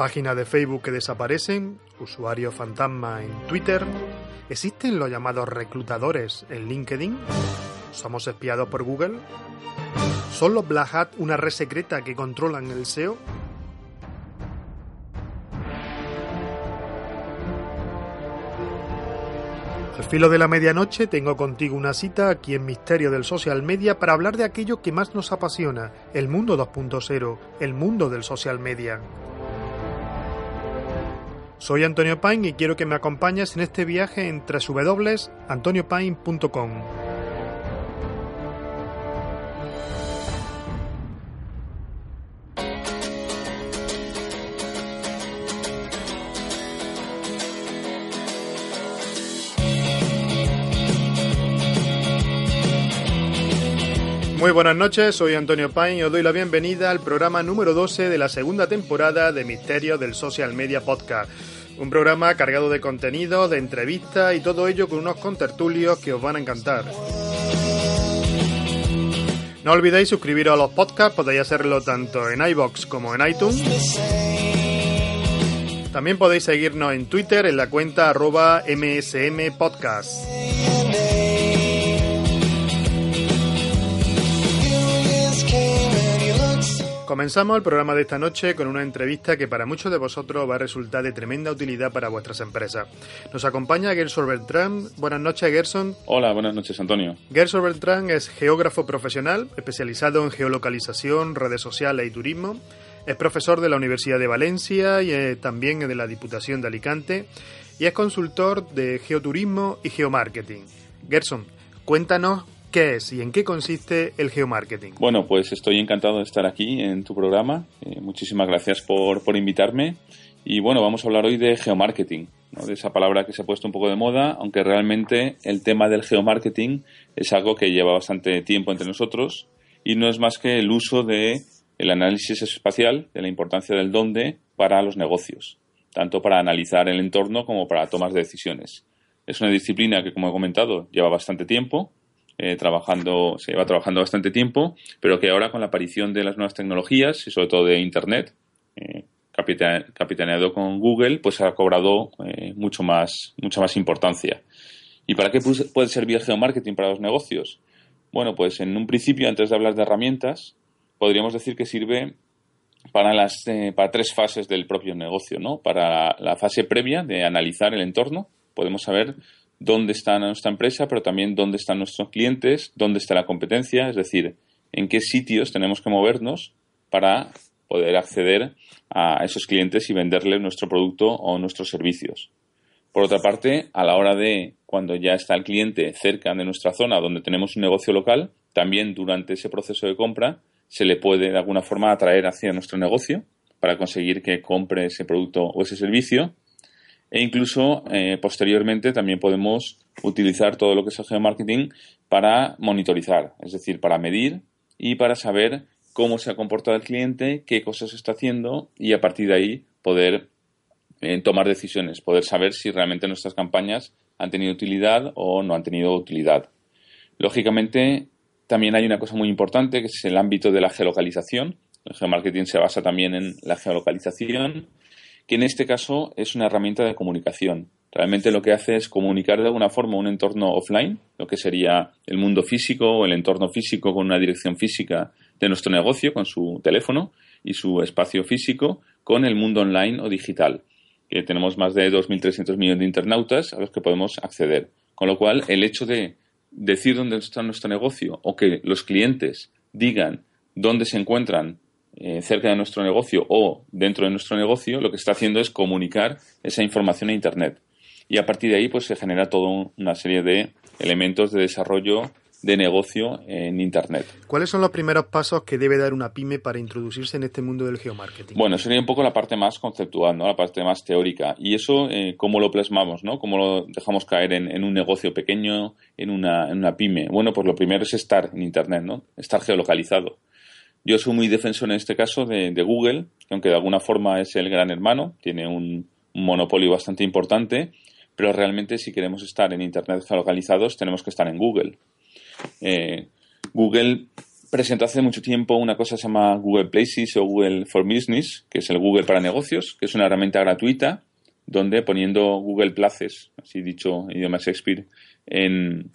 Páginas de Facebook que desaparecen, usuarios fantasma en Twitter. ¿Existen los llamados reclutadores en LinkedIn? ¿Somos espiados por Google? ¿Son los Black Hat una red secreta que controlan el SEO? Al filo de la medianoche tengo contigo una cita aquí en Misterio del Social Media para hablar de aquello que más nos apasiona, el mundo 2.0, el mundo del social media. Soy Antonio Paine y quiero que me acompañes en este viaje en www.antoniopaine.com. Muy buenas noches, soy Antonio Paine y os doy la bienvenida al programa número 12 de la segunda temporada de Misterio del Social Media Podcast. Un programa cargado de contenido, de entrevistas y todo ello con unos contertulios que os van a encantar. No olvidéis suscribiros a los podcasts, podéis hacerlo tanto en iBox como en iTunes. También podéis seguirnos en Twitter en la cuenta arroba MSM Comenzamos el programa de esta noche con una entrevista que para muchos de vosotros va a resultar de tremenda utilidad para vuestras empresas. Nos acompaña Gerson Bertrand. Buenas noches, Gerson. Hola, buenas noches, Antonio. Gerson Bertrand es geógrafo profesional, especializado en geolocalización, redes sociales y turismo. Es profesor de la Universidad de Valencia y eh, también de la Diputación de Alicante. Y es consultor de geoturismo y geomarketing. Gerson, cuéntanos ¿Qué es y en qué consiste el geomarketing? Bueno, pues estoy encantado de estar aquí en tu programa. Eh, muchísimas gracias por, por, invitarme. Y bueno, vamos a hablar hoy de geomarketing, ¿no? de esa palabra que se ha puesto un poco de moda, aunque realmente el tema del geomarketing es algo que lleva bastante tiempo entre nosotros y no es más que el uso de análisis espacial, de la importancia del dónde para los negocios, tanto para analizar el entorno como para tomas de decisiones. Es una disciplina que, como he comentado, lleva bastante tiempo, eh, trabajando, se lleva trabajando bastante tiempo, pero que ahora con la aparición de las nuevas tecnologías y sobre todo de Internet, eh, capitaneado con Google, pues ha cobrado eh, mucho más, mucha más importancia. ¿Y para qué puede servir el geomarketing para los negocios? Bueno, pues en un principio, antes de hablar de herramientas, podríamos decir que sirve para las para tres fases del propio negocio, ¿no? Para la fase previa de analizar el entorno, podemos saber dónde está nuestra empresa, pero también dónde están nuestros clientes, dónde está la competencia, es decir, en qué sitios tenemos que movernos para poder acceder a esos clientes y venderles nuestro producto o nuestros servicios. Por otra parte, a la hora de cuando ya está el cliente cerca de nuestra zona donde tenemos un negocio local, también durante ese proceso de compra se le puede de alguna forma atraer hacia nuestro negocio para conseguir que compre ese producto o ese servicio e incluso eh, posteriormente también podemos utilizar todo lo que es el geomarketing para monitorizar, es decir, para medir y para saber cómo se ha comportado el cliente, qué cosas está haciendo y a partir de ahí poder eh, tomar decisiones, poder saber si realmente nuestras campañas han tenido utilidad o no han tenido utilidad. Lógicamente, también hay una cosa muy importante que es el ámbito de la geolocalización. El geomarketing se basa también en la geolocalización que en este caso es una herramienta de comunicación. Realmente lo que hace es comunicar de alguna forma un entorno offline, lo que sería el mundo físico o el entorno físico con una dirección física de nuestro negocio, con su teléfono y su espacio físico, con el mundo online o digital, que tenemos más de 2.300 millones de internautas a los que podemos acceder. Con lo cual, el hecho de decir dónde está nuestro negocio o que los clientes digan dónde se encuentran eh, cerca de nuestro negocio o dentro de nuestro negocio, lo que está haciendo es comunicar esa información a Internet. Y a partir de ahí, pues se genera toda una serie de elementos de desarrollo de negocio en Internet. ¿Cuáles son los primeros pasos que debe dar una pyme para introducirse en este mundo del geomarketing? Bueno, sería un poco la parte más conceptual, ¿no? la parte más teórica. Y eso, eh, ¿cómo lo plasmamos? ¿no? ¿Cómo lo dejamos caer en, un negocio pequeño, en una, en una pyme? Bueno, pues lo primero es estar en Internet, ¿no? estar geolocalizado. Yo soy muy defensor en este caso de, Google, que aunque de alguna forma es el gran hermano, tiene un, monopolio bastante importante, pero realmente si queremos estar en Internet geolocalizados tenemos que estar en Google. Eh, Google presentó hace mucho tiempo una cosa que se llama Google Places o Google for Business, que es el Google para negocios, que es una herramienta gratuita donde poniendo Google Places, así dicho idioma Shakespeare, en,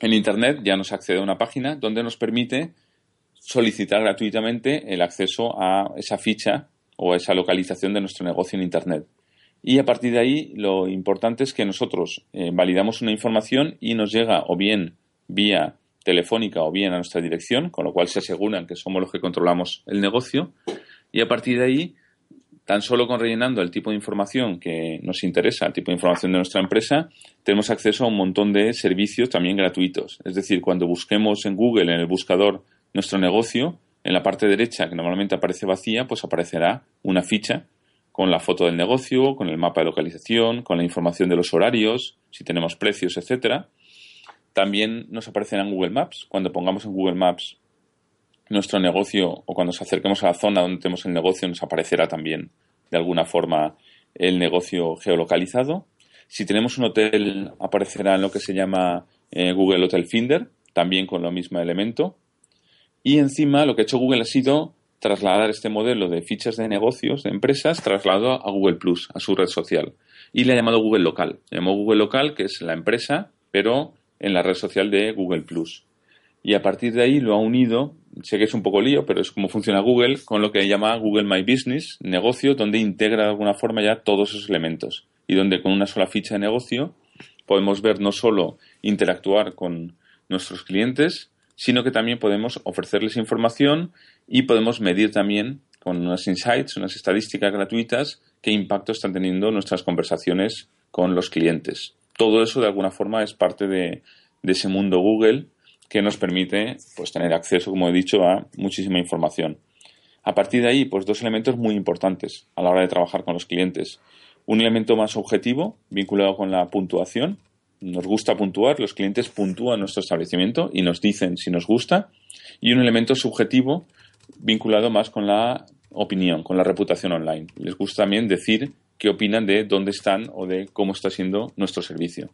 en Internet ya nos accede a una página donde nos permite solicitar gratuitamente el acceso a esa ficha o a esa localización de nuestro negocio en Internet. Y a partir de ahí, lo importante es que nosotros eh, validamos una información y nos llega o bien vía telefónica o bien a nuestra dirección, con lo cual se aseguran que somos los que controlamos el negocio. Y a partir de ahí, tan solo con rellenando el tipo de información que nos interesa, el tipo de información de nuestra empresa, tenemos acceso a un montón de servicios también gratuitos. Es decir, cuando busquemos en Google, en el buscador, nuestro negocio, en la parte derecha, que normalmente aparece vacía, pues aparecerá una ficha con la foto del negocio, con el mapa de localización, con la información de los horarios, si tenemos precios, etcétera. También nos aparecerá en Google Maps. Cuando pongamos en Google Maps nuestro negocio o cuando nos acerquemos a la zona donde tenemos el negocio, nos aparecerá también de alguna forma el negocio geolocalizado. Si tenemos un hotel, aparecerá en lo que se llama eh, Google Hotel Finder, también con lo mismo elemento. Y encima lo que ha hecho Google ha sido trasladar este modelo de fichas de negocios, de empresas, trasladado a Google Plus, a su red social. Y le ha llamado Google Local. Le llamó Google Local, que es la empresa, pero en la red social de Google Plus. Y a partir de ahí lo ha unido, sé que es un poco lío, pero es como funciona Google, con lo que llama Google My Business, negocio, donde integra de alguna forma ya todos esos elementos. Y donde con una sola ficha de negocio podemos ver no solo interactuar con nuestros clientes, sino que también podemos ofrecerles información y podemos medir también con unos insights, unas estadísticas gratuitas, qué impacto están teniendo nuestras conversaciones con los clientes. Todo eso de alguna forma es parte de, ese mundo Google que nos permite pues, tener acceso, como he dicho, a muchísima información. A partir de ahí, pues dos elementos muy importantes a la hora de trabajar con los clientes. Un elemento más objetivo, vinculado con la puntuación, nos gusta puntuar, los clientes puntúan nuestro establecimiento y nos dicen si nos gusta, y un elemento subjetivo vinculado más con la opinión, con la reputación online. Les gusta también decir qué opinan de dónde están o de cómo está siendo nuestro servicio.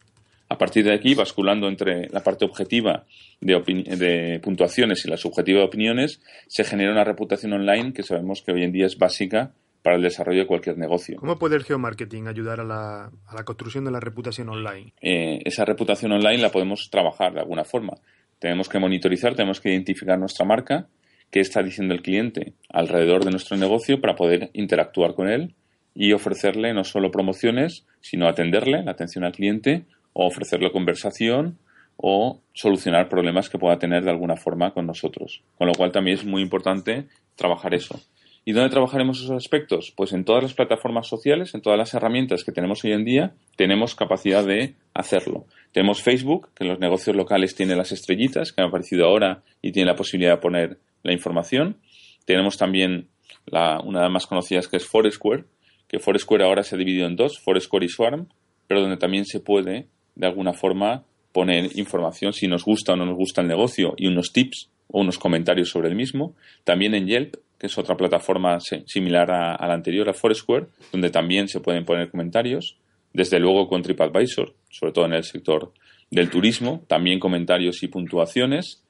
A partir de aquí, basculando entre la parte objetiva de, de, puntuaciones y la subjetiva de opiniones, se genera una reputación online que sabemos que hoy en día es básica para el desarrollo de cualquier negocio. ¿Cómo puede el geomarketing ayudar a la, construcción de la reputación online? Eh, esa reputación online la podemos trabajar de alguna forma. Tenemos que monitorizar, tenemos que identificar nuestra marca, qué está diciendo el cliente alrededor de nuestro negocio para poder interactuar con él y ofrecerle no solo promociones, sino atenderle, la atención al cliente, o ofrecerle conversación o solucionar problemas que pueda tener de alguna forma con nosotros. Con lo cual también es muy importante trabajar eso. ¿Y dónde trabajaremos esos aspectos? Pues en todas las plataformas sociales, en todas las herramientas que tenemos hoy en día, tenemos capacidad de hacerlo. Tenemos Facebook, que en los negocios locales tiene las estrellitas, que han aparecido ahora y tiene la posibilidad de poner la información. Tenemos también la, una de las más conocidas que es Foursquare, que Foursquare ahora se ha dividido en dos, Foursquare y Swarm, pero donde también se puede, de alguna forma, poner información si nos gusta o no nos gusta el negocio y unos tips o unos comentarios sobre el mismo. También en Yelp, que es otra plataforma similar a, la anterior, a Foursquare, donde también se pueden poner comentarios. Desde luego con TripAdvisor, sobre todo en el sector del turismo, también comentarios y puntuaciones.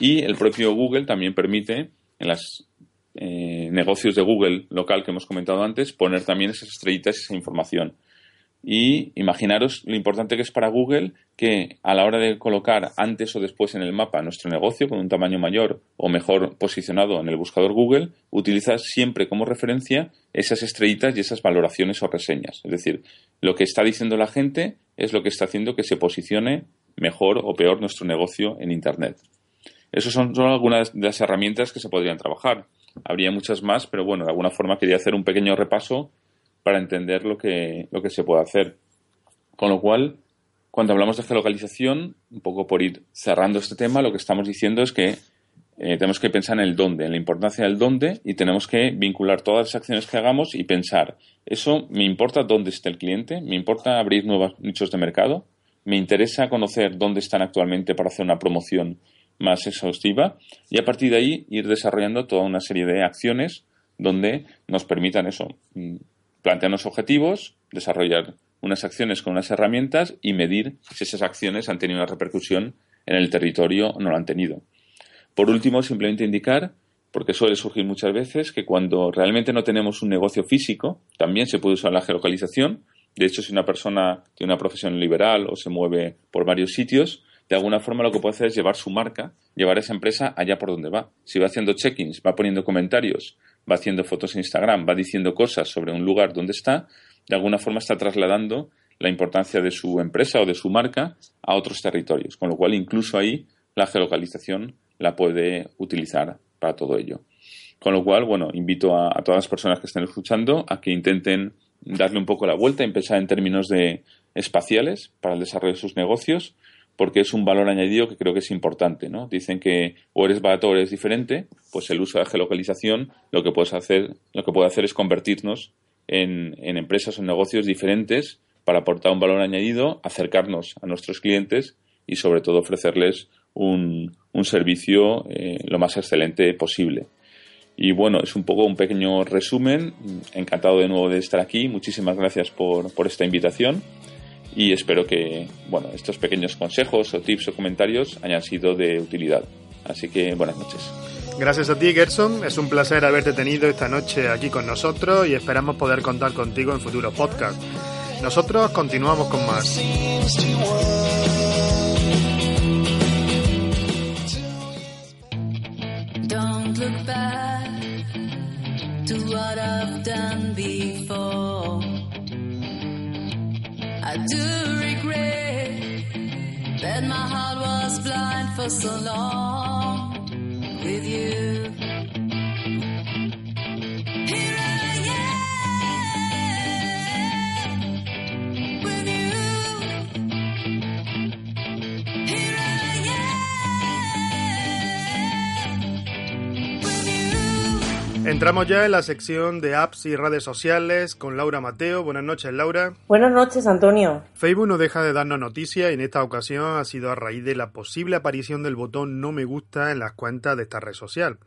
Y el propio Google también permite en los eh, negocios de Google local que hemos comentado antes poner también esas estrellitas y esa información. Y imaginaros lo importante que es para Google que a la hora de colocar antes o después en el mapa nuestro negocio con un tamaño mayor o mejor posicionado en el buscador Google, utiliza siempre como referencia esas estrellitas y esas valoraciones o reseñas. Es decir, lo que está diciendo la gente es lo que está haciendo que se posicione mejor o peor nuestro negocio en Internet. Esas son algunas de las herramientas que se podrían trabajar. Habría muchas más, pero bueno, de alguna forma quería hacer un pequeño repaso para entender lo que, lo que se puede hacer. Con lo cual, cuando hablamos de geolocalización, un poco por ir cerrando este tema, lo que estamos diciendo es que eh, tenemos que pensar en el dónde, en la importancia del dónde y tenemos que vincular todas las acciones que hagamos y pensar, ¿eso me importa dónde está el cliente? ¿Me importa abrir nuevos nichos de mercado? ¿Me interesa conocer dónde están actualmente para hacer una promoción más exhaustiva? Y a partir de ahí ir desarrollando toda una serie de acciones donde nos permitan eso, plantearnos objetivos, desarrollar unas acciones con unas herramientas y medir si esas acciones han tenido una repercusión en el territorio o no lo han tenido. Por último, simplemente indicar, porque suele surgir muchas veces, que cuando realmente no tenemos un negocio físico, también se puede usar la geolocalización. De hecho, si una persona tiene una profesión liberal o se mueve por varios sitios, de alguna forma lo que puede hacer es llevar su marca, llevar esa empresa allá por donde va. Si va haciendo check-ins, va poniendo comentarios, va haciendo fotos en Instagram, va diciendo cosas sobre un lugar donde está, de alguna forma está trasladando la importancia de su empresa o de su marca a otros territorios. Con lo cual, incluso ahí, la geolocalización la puede utilizar para todo ello. Con lo cual, bueno, invito a, a todas las personas que estén escuchando a que intenten darle un poco la vuelta y empezar en términos de espaciales para el desarrollo de sus negocios porque es un valor añadido que creo que es importante, ¿no? Dicen que o eres barato o eres diferente, pues el uso de geolocalización lo que puedes hacer, lo que puede hacer es convertirnos en, empresas o negocios diferentes para aportar un valor añadido, acercarnos a nuestros clientes y sobre todo ofrecerles un, servicio eh, lo más excelente posible. Y bueno, es un poco un pequeño resumen. Encantado de nuevo de estar aquí. Muchísimas gracias por esta invitación y espero que bueno, estos pequeños consejos o tips o comentarios hayan sido de utilidad. Así que buenas noches. Gracias a ti, Gerson. Es un placer haberte tenido esta noche aquí con nosotros y esperamos poder contar contigo en futuros podcasts. Nosotros continuamos con más. I do regret that my heart was blind for so long with you. Entramos ya en la sección de apps y redes sociales con Laura Mateo. Buenas noches, Laura. Buenas noches, Antonio. Facebook no deja de darnos noticias y en esta ocasión ha sido a raíz de la posible aparición del botón no me gusta en las cuentas de esta red social.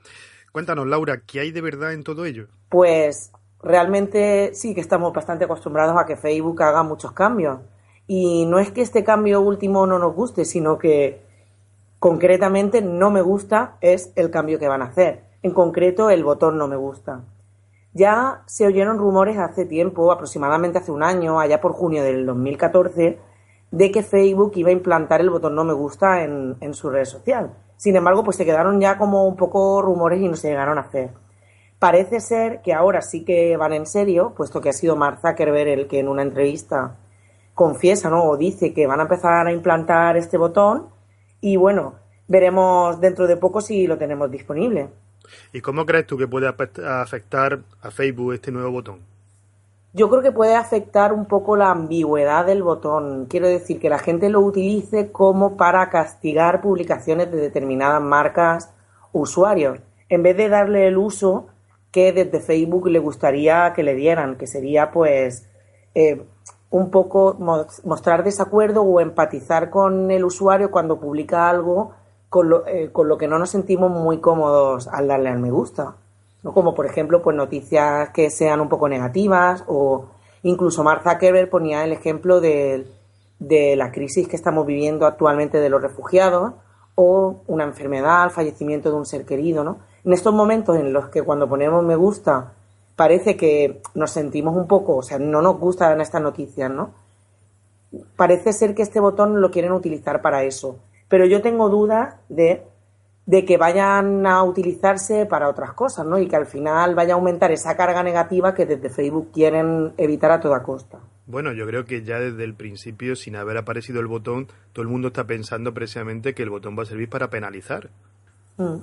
Cuéntanos, Laura, ¿qué hay de verdad en todo ello? Pues realmente sí que estamos bastante acostumbrados a que Facebook haga muchos cambios. Y no es que este cambio último no nos guste, sino que concretamente no me gusta es el cambio que van a hacer en concreto el botón no me gusta. Ya se oyeron rumores hace tiempo, aproximadamente hace un año, allá por junio del 2014, de que Facebook iba a implantar el botón no me gusta en, su red social. Sin embargo, pues se quedaron ya como un poco rumores y no se llegaron a hacer. Parece ser que ahora sí que van en serio, puesto que ha sido Mark Zuckerberg el que en una entrevista confiesa, ¿no? O dice que van a empezar a implantar este botón y bueno, veremos dentro de poco si lo tenemos disponible. ¿Y cómo crees tú que puede afectar a Facebook este nuevo botón? Yo creo que puede afectar un poco la ambigüedad del botón. Quiero decir que la gente lo utilice como para castigar publicaciones de determinadas marcas usuarios, en vez de darle el uso que desde Facebook le gustaría que le dieran, que sería pues eh, un poco mostrar desacuerdo o empatizar con el usuario cuando publica algo con lo, eh, con lo que no nos sentimos muy cómodos al darle al me gusta. ¿no? Como por ejemplo, pues noticias que sean un poco negativas o incluso Mark Zuckerberg ponía el ejemplo de, de la crisis que estamos viviendo actualmente de los refugiados o una enfermedad, el fallecimiento de un ser querido, ¿no? En estos momentos en los que cuando ponemos me gusta parece que nos sentimos un poco, o sea, no nos gustan estas noticias, ¿no? Parece ser que este botón lo quieren utilizar para eso pero yo tengo dudas de, que vayan a utilizarse para otras cosas, ¿no? Y que al final vaya a aumentar esa carga negativa que desde Facebook quieren evitar a toda costa. Bueno, yo creo que ya desde el principio, sin haber aparecido el botón, todo el mundo está pensando precisamente que el botón va a servir para penalizar. Mm.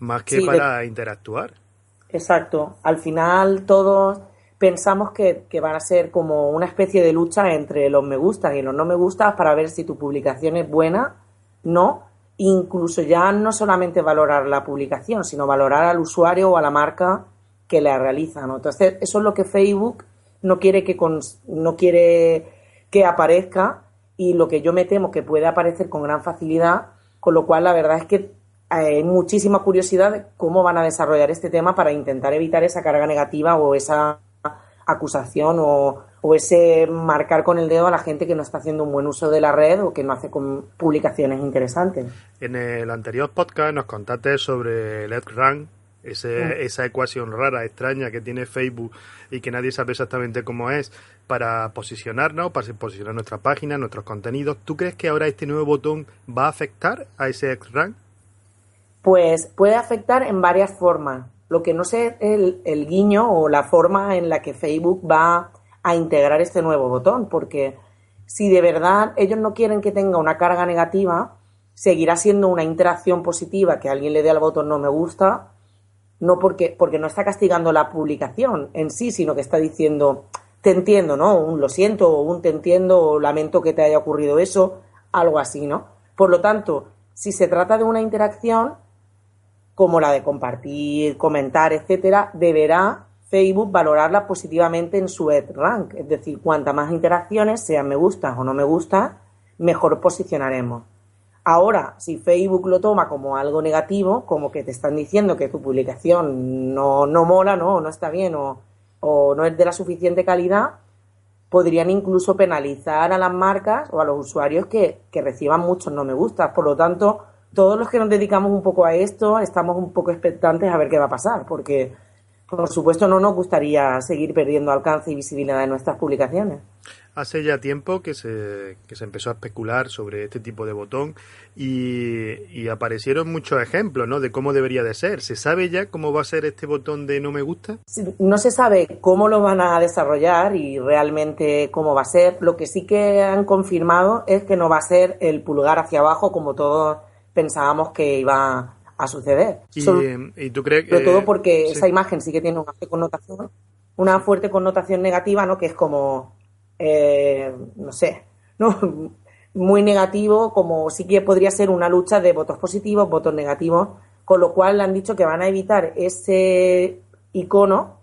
Más que para interactuar. Exacto. Al final todos pensamos que, que, van a ser como una especie de lucha entre los me gustan y los no me gustan para ver si tu publicación es buena no, incluso ya no solamente valorar la publicación, sino valorar al usuario o a la marca que la realiza, ¿no? Entonces, eso es lo que Facebook no quiere que no quiere que aparezca y lo que yo me temo que puede aparecer con gran facilidad, con lo cual la verdad es que hay muchísima curiosidad de cómo van a desarrollar este tema para intentar evitar esa carga negativa o esa acusación o, o ese marcar con el dedo a la gente que no está haciendo un buen uso de la red o que no hace publicaciones interesantes. En el anterior podcast nos contaste sobre el rank, ese, esa ecuación rara, extraña que tiene Facebook y que nadie sabe exactamente cómo es para posicionarnos, para posicionar nuestra página, nuestros contenidos. ¿Tú crees que ahora este nuevo botón va a afectar a ese rank? Pues puede afectar en varias formas. Lo que no sé es el, el guiño o la forma en la que Facebook va a integrar este nuevo botón, porque si de verdad ellos no quieren que tenga una carga negativa, seguirá siendo una interacción positiva que alguien le dé al botón no me gusta, no porque, porque no está castigando la publicación en sí, sino que está diciendo te entiendo, ¿no? Un lo siento, o un te entiendo, o lamento que te haya ocurrido eso, algo así, ¿no? Por lo tanto, si se trata de una interacción, como la de compartir, comentar, etcétera, deberá Facebook valorarla positivamente en su ad rank, es decir, cuanta más interacciones, sean me gusta o no me gusta, mejor posicionaremos. Ahora, si Facebook lo toma como algo negativo, como que te están diciendo que tu publicación no, no mola, no, no está bien o, o no es de la suficiente calidad, podrían incluso penalizar a las marcas o a los usuarios que, que reciban muchos no me gusta. Por lo tanto, todos los que nos dedicamos un poco a esto estamos un poco expectantes a ver qué va a pasar, porque por supuesto, no nos gustaría seguir perdiendo alcance y visibilidad de nuestras publicaciones. Hace ya tiempo que se, que se empezó a especular sobre este tipo de botón y, aparecieron muchos ejemplos ¿no? de cómo debería de ser. ¿Se sabe ya cómo va a ser este botón de no me gusta? No se sabe cómo lo van a desarrollar y realmente cómo va a ser. Lo que sí que han confirmado es que no va a ser el pulgar hacia abajo como todos pensábamos que iba a suceder. ¿Y, tú crees que...? Sobre todo porque esa imagen sí que tiene una fuerte connotación, una fuerte connotación negativa, ¿no? Que es como, eh, no sé, ¿no? Muy negativo, como sí que podría ser una lucha de votos positivos, votos negativos, con lo cual le han dicho que van a evitar ese icono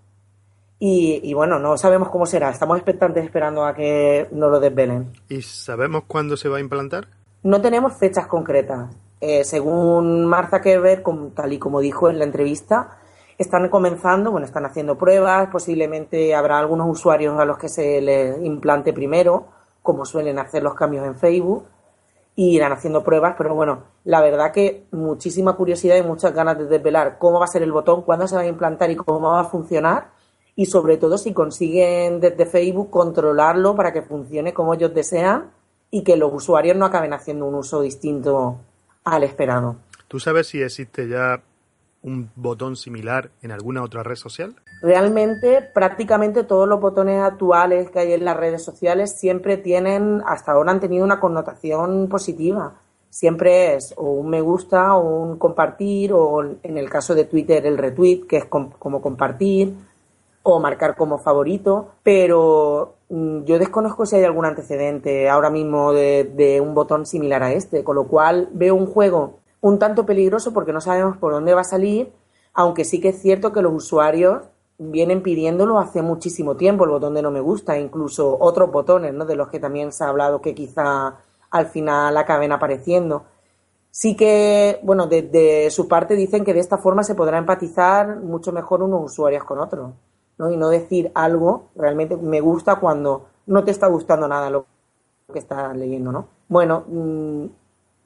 y, y, bueno, no sabemos cómo será. Estamos expectantes esperando a que nos lo desvelen. ¿Y sabemos cuándo se va a implantar? No tenemos fechas concretas. Eh, según Martha Kerber, tal y como dijo en la entrevista, están comenzando, bueno, están haciendo pruebas, posiblemente habrá algunos usuarios a los que se les implante primero, como suelen hacer los cambios en Facebook, y irán haciendo pruebas, pero bueno, la verdad que muchísima curiosidad y muchas ganas de desvelar cómo va a ser el botón, cuándo se va a implantar y cómo va a funcionar, y sobre todo si consiguen desde Facebook controlarlo para que funcione como ellos desean y que los usuarios no acaben haciendo un uso distinto al esperado. ¿Tú sabes si existe ya un botón similar en alguna otra red social? Realmente, prácticamente todos los botones actuales que hay en las redes sociales siempre tienen, hasta ahora han tenido una connotación positiva. Siempre es o un me gusta o un compartir, o en el caso de Twitter el retweet, que es como compartir, o marcar como favorito, pero yo desconozco si hay algún antecedente ahora mismo de, un botón similar a este, con lo cual veo un juego un tanto peligroso porque no sabemos por dónde va a salir, aunque sí que es cierto que los usuarios vienen pidiéndolo hace muchísimo tiempo, el botón de no me gusta, incluso otros botones, ¿no? De los que también se ha hablado que quizá al final acaben apareciendo. Sí que, bueno, de su parte dicen que de esta forma se podrá empatizar mucho mejor unos usuarios con otros. ¿No? Y no decir algo, realmente me gusta cuando no te está gustando nada lo que estás leyendo, ¿no? Bueno, mm,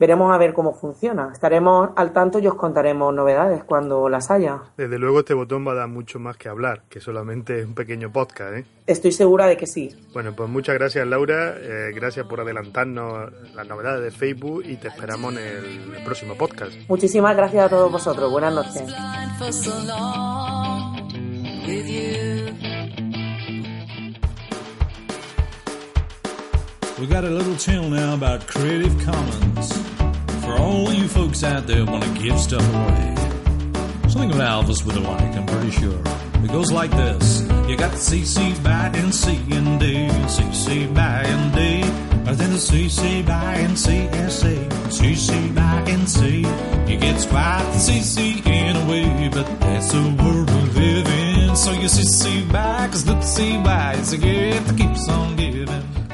veremos a ver cómo funciona. Estaremos al tanto y os contaremos novedades cuando las haya. Desde luego este botón va a dar mucho más que hablar, que solamente un pequeño podcast, ¿eh? Estoy segura de que sí. Bueno, pues muchas gracias Laura, eh, gracias por adelantarnos las novedades de Facebook y te esperamos en el próximo podcast. Muchísimas gracias a todos vosotros. Buenas noches. With you. We got a little tale now about Creative Commons for all you folks out there want to give stuff away. Something about Elvis with a like, I'm pretty sure. It goes like this. You got CC by and C and D, CC by and D, then the CC by and CSA, CC by and C. You get quite the CC in a way, but that's a gift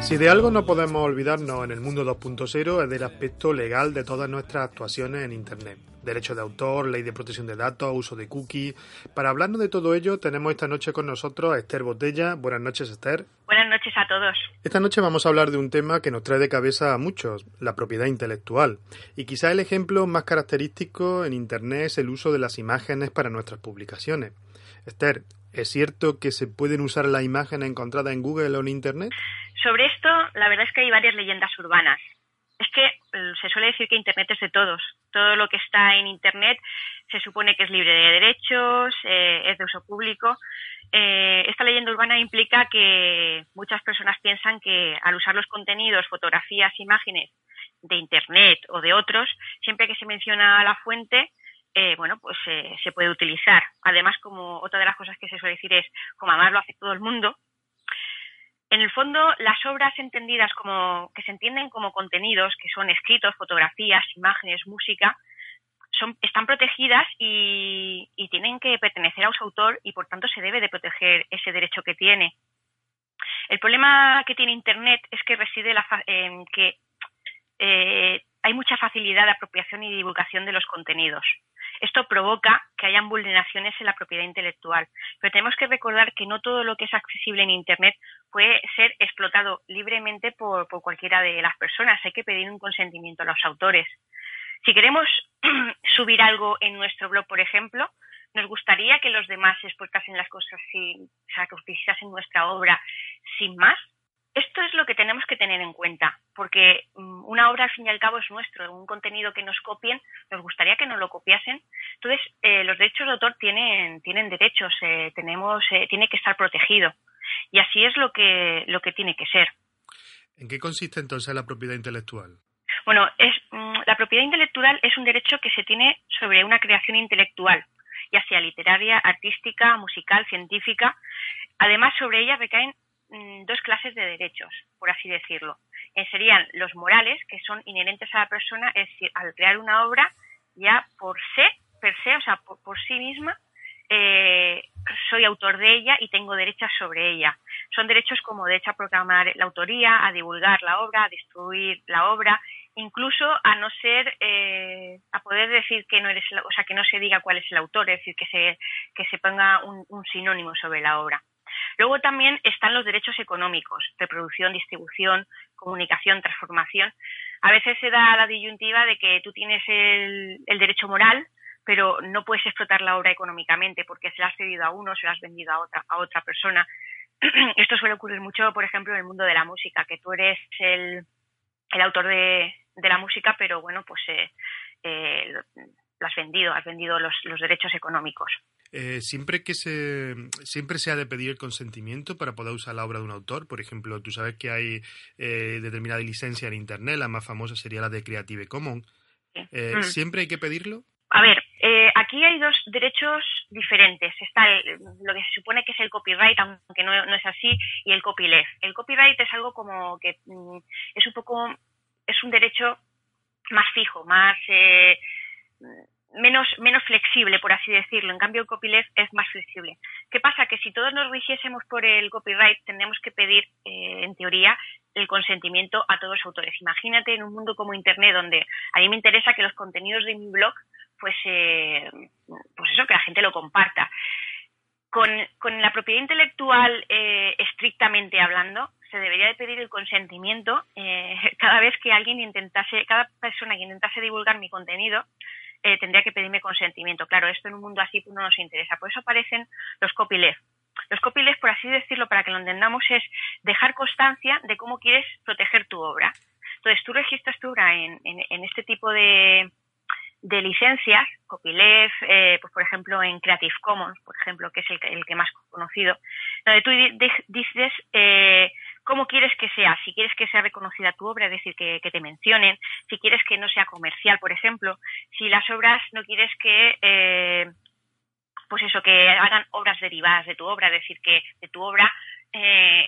Si de algo no podemos olvidarnos en el mundo 2.0 es del aspecto legal de todas nuestras actuaciones en Internet. Derecho de autor, ley de protección de datos, uso de cookies. Para hablarnos de todo ello, tenemos esta noche con nosotros a Esther Botella. Buenas noches, Esther. Buenas noches a todos. Esta noche vamos a hablar de un tema que nos trae de cabeza a muchos, la propiedad intelectual. Y quizá el ejemplo más característico en Internet es el uso de las imágenes para nuestras publicaciones. Esther, ¿es cierto que se pueden usar las imágenes encontradas en Google o en Internet? Sobre esto, la verdad es que hay varias leyendas urbanas. Es que eh, se suele decir que Internet es de todos. Todo lo que está en Internet se supone que es libre de derechos, eh, es de uso público. Eh, esta leyenda urbana implica que muchas personas piensan que al usar los contenidos, fotografías, imágenes de Internet o de otros, siempre que se menciona la fuente, bueno, pues se puede utilizar. Además, como otra de las cosas que se suele decir es, como además lo hace todo el mundo, en el fondo, las obras entendidas como que se entienden como contenidos, que son escritos, fotografías, imágenes, música, son, están protegidas y, tienen que pertenecer a su autor y por tanto se debe de proteger ese derecho que tiene. El problema que tiene Internet es que reside en que eh, hay mucha facilidad de apropiación y divulgación de los contenidos. Esto provoca que hayan vulneraciones en la propiedad intelectual. Pero tenemos que recordar que no todo lo que es accesible en Internet puede ser explotado libremente por, cualquiera de las personas. Hay que pedir un consentimiento a los autores. Si queremos subir algo en nuestro blog, por ejemplo, nos gustaría que los demás explotasen las cosas, sin, o sea, que utilizasen nuestra obra sin más. Esto es lo que tenemos que tener en cuenta, porque mm, una obra al fin y al cabo es nuestro, un contenido que nos copien, nos gustaría que nos lo copiasen. Entonces, eh, los derechos de autor tienen, tienen derechos, eh, tenemos, eh, tiene que estar protegido. Y así es lo que, lo que tiene que ser. ¿En qué consiste entonces la propiedad intelectual? Bueno, es, mm, la propiedad intelectual es un derecho que se tiene sobre una creación intelectual, ya sea literaria, artística, musical, científica. Además, sobre ella recaen Mm, dos clases de derechos, por así decirlo. Eh, serían los morales, que son inherentes a la persona, es decir, al crear una obra, ya por se, per se, o sea, por, sí misma, eh, soy autor de ella y tengo derechos sobre ella. Son derechos como derecho a proclamar la autoría, a divulgar la obra, a destruir la obra, incluso a no ser, eh, a poder decir que no eres, o sea, que no se diga cuál es el autor, es decir, que se, que se ponga un sinónimo sobre la obra. Luego también están los derechos económicos, reproducción, distribución, comunicación, transformación. A veces se da la disyuntiva de que tú tienes el, derecho moral, pero no puedes explotar la obra económicamente porque se la has cedido a uno, se la has vendido a otra, a otra persona. Esto suele ocurrir mucho, por ejemplo, en el mundo de la música, que tú eres el, autor de, la música, pero bueno, pues eh, eh, lo, has vendido, has vendido los derechos económicos. Eh, siempre que se siempre se ha de pedir el consentimiento para poder usar la obra de un autor. Por ejemplo, tú sabes que hay eh, determinada licencia en Internet, la más famosa sería la de Creative Commons. Eh, mm. ¿Siempre hay que pedirlo? A ver, aquí hay dos derechos diferentes. Está lo que se supone que es el copyright, aunque no, no, es así, y el copyleft. El copyright es algo como que mm, es un poco, es un derecho más fijo, más menos, menos flexible, por así decirlo. En cambio, el copyleft es más flexible. ¿Qué pasa? Que si todos nos rigiésemos por el copyright, tendríamos que pedir, eh, en teoría, el consentimiento a todos los autores. Imagínate en un mundo como Internet, donde a mí me interesa que los contenidos de mi blog, pues, eh, pues eso, que la gente lo comparta. Con, con la propiedad intelectual, eh, estrictamente hablando, se debería de pedir el consentimiento cada vez que alguien intentase, cada persona que intentase divulgar mi contenido, eh, tendría que pedirme consentimiento. Claro, esto en un mundo así no nos interesa. Por eso aparecen los copyleft. Los copyleft, por así decirlo, para que lo entendamos, es dejar constancia de cómo quieres proteger tu obra. Entonces, tú registras tu obra en, este tipo de, licencias, copyleft, eh, pues por ejemplo en Creative Commons, por ejemplo, que es el, que más conocido, donde tú dices eh, cómo quieres que sea, si quieres que sea reconocida tu obra, es decir, que, te mencionen, si quieres que no sea comercial, por ejemplo, si las obras no quieres que, eh, pues eso, que hagan obras derivadas de tu obra, es decir, que de tu obra eh,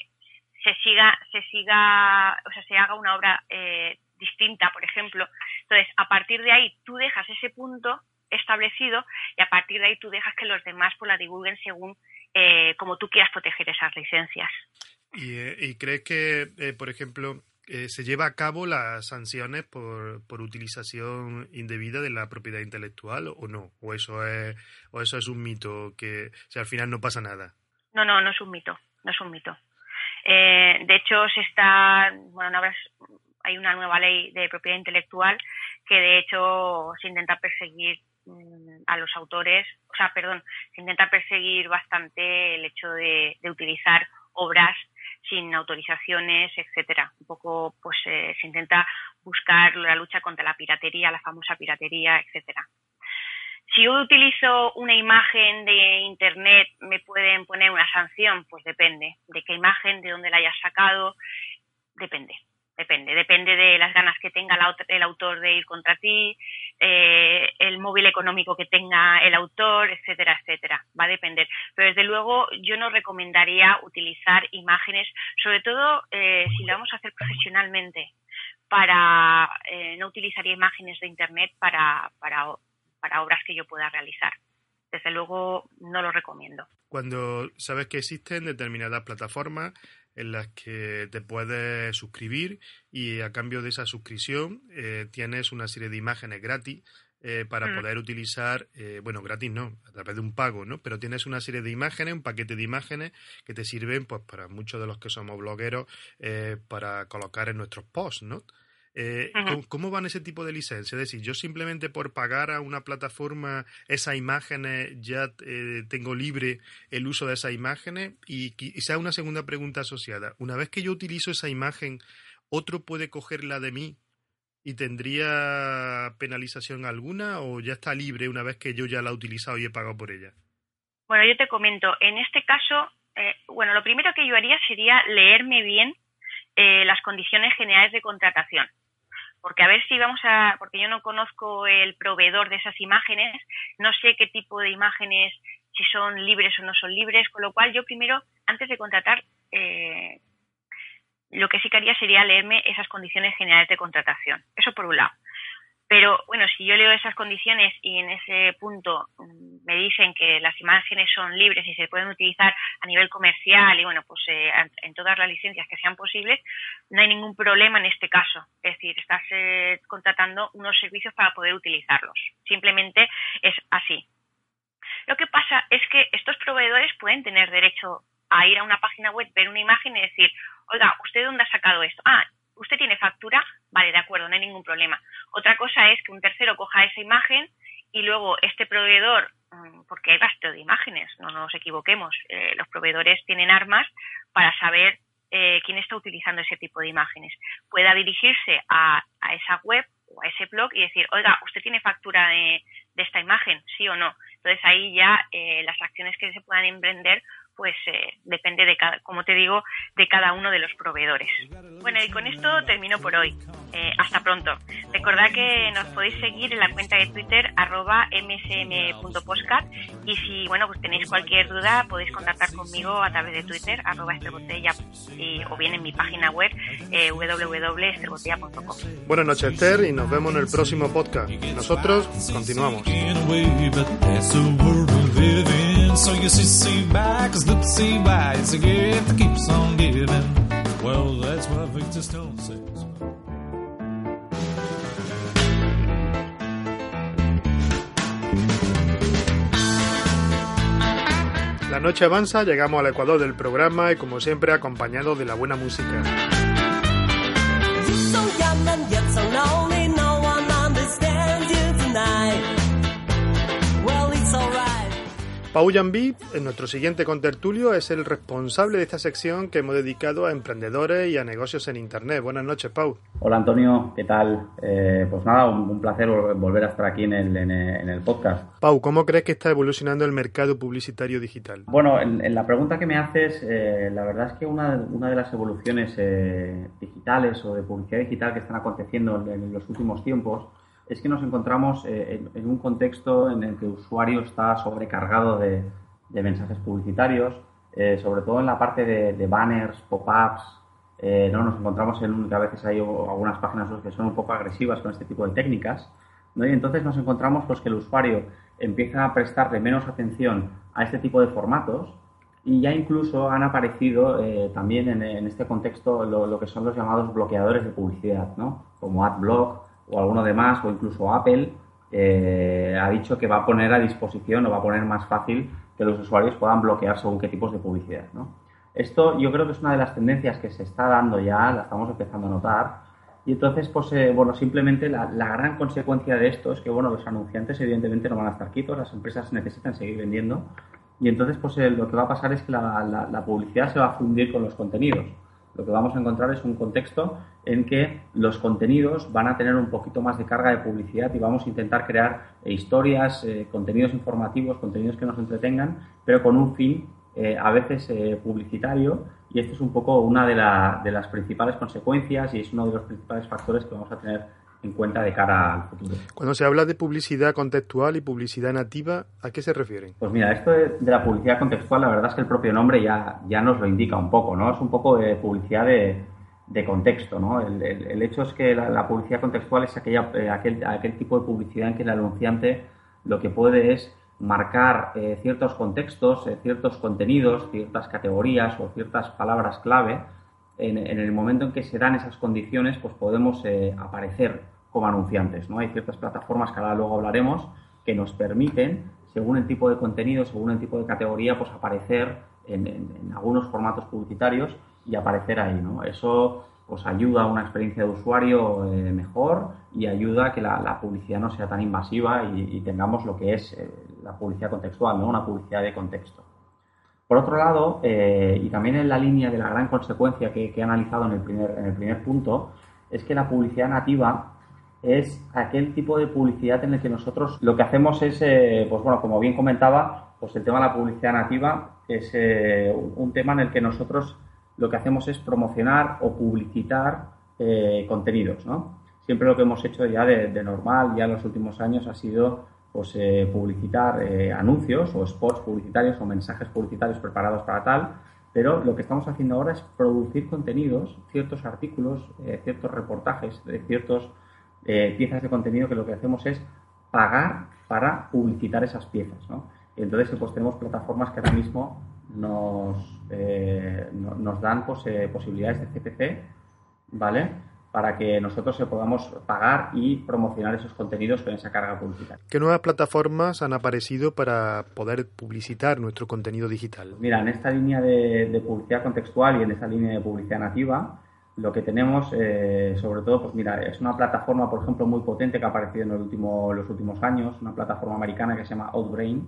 se siga, se siga, o sea, se haga una obra eh, distinta, por ejemplo. Entonces, a partir de ahí, tú dejas ese punto establecido y a partir de ahí tú dejas que los demás pues la divulguen según como tú quieras proteger esas licencias. ¿Y, eh, crees que, eh, por ejemplo, eh, se lleva a cabo las sanciones por, por utilización indebida de la propiedad intelectual o no? ¿O eso es, o eso es un mito que si al final no pasa nada? No, no, no es un mito, no es un mito. de hecho, se está, bueno, hay una nueva ley de propiedad intelectual que de hecho se intenta perseguir mm, a los autores, o sea, perdón, se intenta perseguir bastante el hecho de, utilizar obras sin autorizaciones, etcétera. Un poco, pues, eh, se intenta buscar la lucha contra la piratería, la famosa piratería, etcétera. Si yo utilizo una imagen de internet, ¿me pueden poner una sanción? Pues depende. ¿De qué imagen? ¿De dónde la hayas sacado? Depende depende, depende de las ganas que tenga el autor de ir contra ti, eh, el móvil económico que tenga el autor, etcétera, etcétera. Va a depender. Pero desde luego yo no recomendaría utilizar imágenes, sobre todo eh, si lo vamos a hacer profesionalmente, para eh, no utilizaría imágenes de internet para, para, para obras que yo pueda realizar desde luego no lo recomiendo. Cuando sabes que existen determinadas plataformas en las que te puedes suscribir y a cambio de esa suscripción eh, tienes una serie de imágenes gratis eh, para mm. poder utilizar, eh, bueno, gratis no, a través de un pago, ¿no? Pero tienes una serie de imágenes, un paquete de imágenes que te sirven, pues, para muchos de los que somos blogueros, para colocar en nuestros posts, ¿no? Eh, ¿cómo, van ese tipo de licencias? Es decir, yo simplemente por pagar a una plataforma esas imágenes ya eh, tengo libre el uso de esas imágenes y quizá una segunda pregunta asociada. Una vez que yo utilizo esa imagen, ¿otro puede cogerla de mí y tendría penalización alguna o ya está libre una vez que yo ya la he utilizado y he pagado por ella? Bueno, yo te comento, en este caso, eh, bueno, lo primero que yo haría sería leerme bien las condiciones generales de contratación porque a ver si vamos a, porque yo no conozco el proveedor de esas imágenes, no sé qué tipo de imágenes, si son libres o no son libres, con lo cual yo primero, antes de contratar, eh, lo que sí que haría sería leerme esas condiciones generales de contratación. Eso por un lado. Pero bueno, si yo leo esas condiciones y en ese punto mm, me dicen que las imágenes son libres y se pueden utilizar a nivel comercial y bueno, pues eh, en todas las licencias que sean posibles, no hay ningún problema en este caso. Es decir, estás eh, contratando unos servicios para poder utilizarlos. Simplemente es así. Lo que pasa es que estos proveedores pueden tener derecho a ir a una página web, ver una imagen y decir, oiga, ¿usted dónde ha sacado esto? Ah, ¿usted tiene factura? Vale, de acuerdo, no hay ningún problema. Otra cosa es que un tercero coja esa imagen y luego este proveedor, mm, porque hay gasto de imágenes, no nos equivoquemos, eh, los proveedores tienen armas para saber eh, quién está utilizando ese tipo de imágenes. Pueda dirigirse a, esa web o a ese blog y decir, oiga, ¿usted tiene factura de, esta imagen? ¿Sí o no? Entonces ahí ya eh, las acciones que se puedan emprender pues eh, depende de cada, como te digo, de cada uno de los proveedores. Bueno, y con esto termino por hoy. Eh, hasta pronto. Recordad que nos podéis seguir en la cuenta de Twitter arroba msm.postcat y si bueno pues tenéis cualquier duda podéis contactar conmigo a través de Twitter arroba esterbotella o bien en mi página web eh, www.esterbotella.com. Buenas noches Esther y nos vemos en el próximo podcast. Nosotros continuamos. So you see, see back, cause look, see why it's a gift that keeps on giving. Well, that's what Victor Stone says. La noche avanza, llegamos al ecuador del programa y como siempre acompañado de la buena música. Pau en nuestro siguiente contertulio, es el responsable de esta sección que hemos dedicado a emprendedores y a negocios en Internet. Buenas noches, Pau. Hola, Antonio. ¿Qué tal? Eh, pues nada, un, placer volver a estar aquí en el, podcast. Pau, ¿cómo crees que está evolucionando el mercado publicitario digital? Bueno, en, la pregunta que me haces, eh, la verdad es que una, de las evoluciones eh, digitales o de publicidad digital que están aconteciendo en los últimos tiempos es que nos encontramos eh, en, un contexto en el que el usuario está sobrecargado de, mensajes publicitarios, eh, sobre todo en la parte de, banners, pop-ups. Eh, ¿no? Nos encontramos en que a veces hay algunas páginas que son un poco agresivas con este tipo de técnicas. ¿no? Y entonces nos encontramos pues, que el usuario empieza a prestarle menos atención a este tipo de formatos Y ya incluso han aparecido también en, este contexto lo, que son los llamados bloqueadores de publicidad, ¿no? como AdBlock o alguno de más, o incluso Apple eh, ha dicho que va a poner a disposición o va a poner más fácil que los usuarios puedan bloquear según qué tipos de publicidad. ¿no? Esto yo creo que es una de las tendencias que se está dando ya, la estamos empezando a notar. Y entonces, pues, eh, bueno, simplemente la, gran consecuencia de esto es que, bueno, los anunciantes evidentemente no van a estar quietos, las empresas necesitan seguir vendiendo. Y entonces, pues, eh, lo que va a pasar es que la, publicidad se va a fundir con los contenidos. Lo que vamos a encontrar es un contexto en que los contenidos van a tener un poquito más de carga de publicidad y vamos a intentar crear eh, historias, contenidos informativos, contenidos que nos entretengan, pero con un fin eh, a veces eh, publicitario y esto es un poco una de, las principales consecuencias y es uno de los principales factores que vamos a tener en cuenta de cara al futuro. Cuando se habla de publicidad contextual y publicidad nativa, ¿a qué se refieren? Pues mira, esto de, la publicidad contextual, la verdad es que el propio nombre ya, ya nos lo indica un poco, ¿no? Es un poco de publicidad de, contexto, ¿no? El, hecho es que la, publicidad contextual es aquella, eh, aquel, aquel tipo de publicidad en que el anunciante lo que puede es marcar eh, ciertos contextos, eh, ciertos contenidos, ciertas categorías o ciertas palabras clave, en, el momento en que se dan esas condiciones, pues podemos aparecer como anunciantes. ¿no? Hay ciertas plataformas que ahora luego hablaremos que nos permiten, según el tipo de contenido, según el tipo de categoría, pues aparecer en algunos formatos publicitarios y aparecer ahí. ¿no? Eso pues ayuda a una experiencia de usuario eh, mejor y ayuda a que la, publicidad no sea tan invasiva y, tengamos lo que es eh, la publicidad contextual, ¿no? una publicidad de contexto. Por otro lado, eh, y también en la línea de la gran consecuencia que, he analizado en el, primer, en el primer punto, es que la publicidad nativa es aquel tipo de publicidad en el que nosotros lo que hacemos es, pues bueno, como bien comentaba, pues el tema de la publicidad nativa es un tema en el que nosotros lo que hacemos es promocionar o publicitar eh, contenidos, ¿no? Siempre lo que hemos hecho ya de, normal, ya en los últimos años, ha sido pues, eh, publicitar eh, anuncios o spots publicitarios o mensajes publicitarios preparados para tal, pero lo que estamos haciendo ahora es producir contenidos, ciertos artículos, ciertos reportajes, de ciertas piezas de contenido que lo que hacemos es pagar para publicitar esas piezas, ¿no? Entonces pues tenemos plataformas que ahora mismo nos, eh, nos dan pues, eh, posibilidades de CPC, ¿vale? Para que nosotros se podamos pagar y promocionar esos contenidos con esa carga publicitaria. ¿Qué nuevas plataformas han aparecido para poder publicitar nuestro contenido digital? Mira, en esta línea de, publicidad contextual y en esta línea de publicidad nativa, lo que tenemos, eh, sobre todo, pues mira, es una plataforma, por ejemplo, muy potente que ha aparecido en el último, los últimos años, una plataforma americana que se llama Outbrain,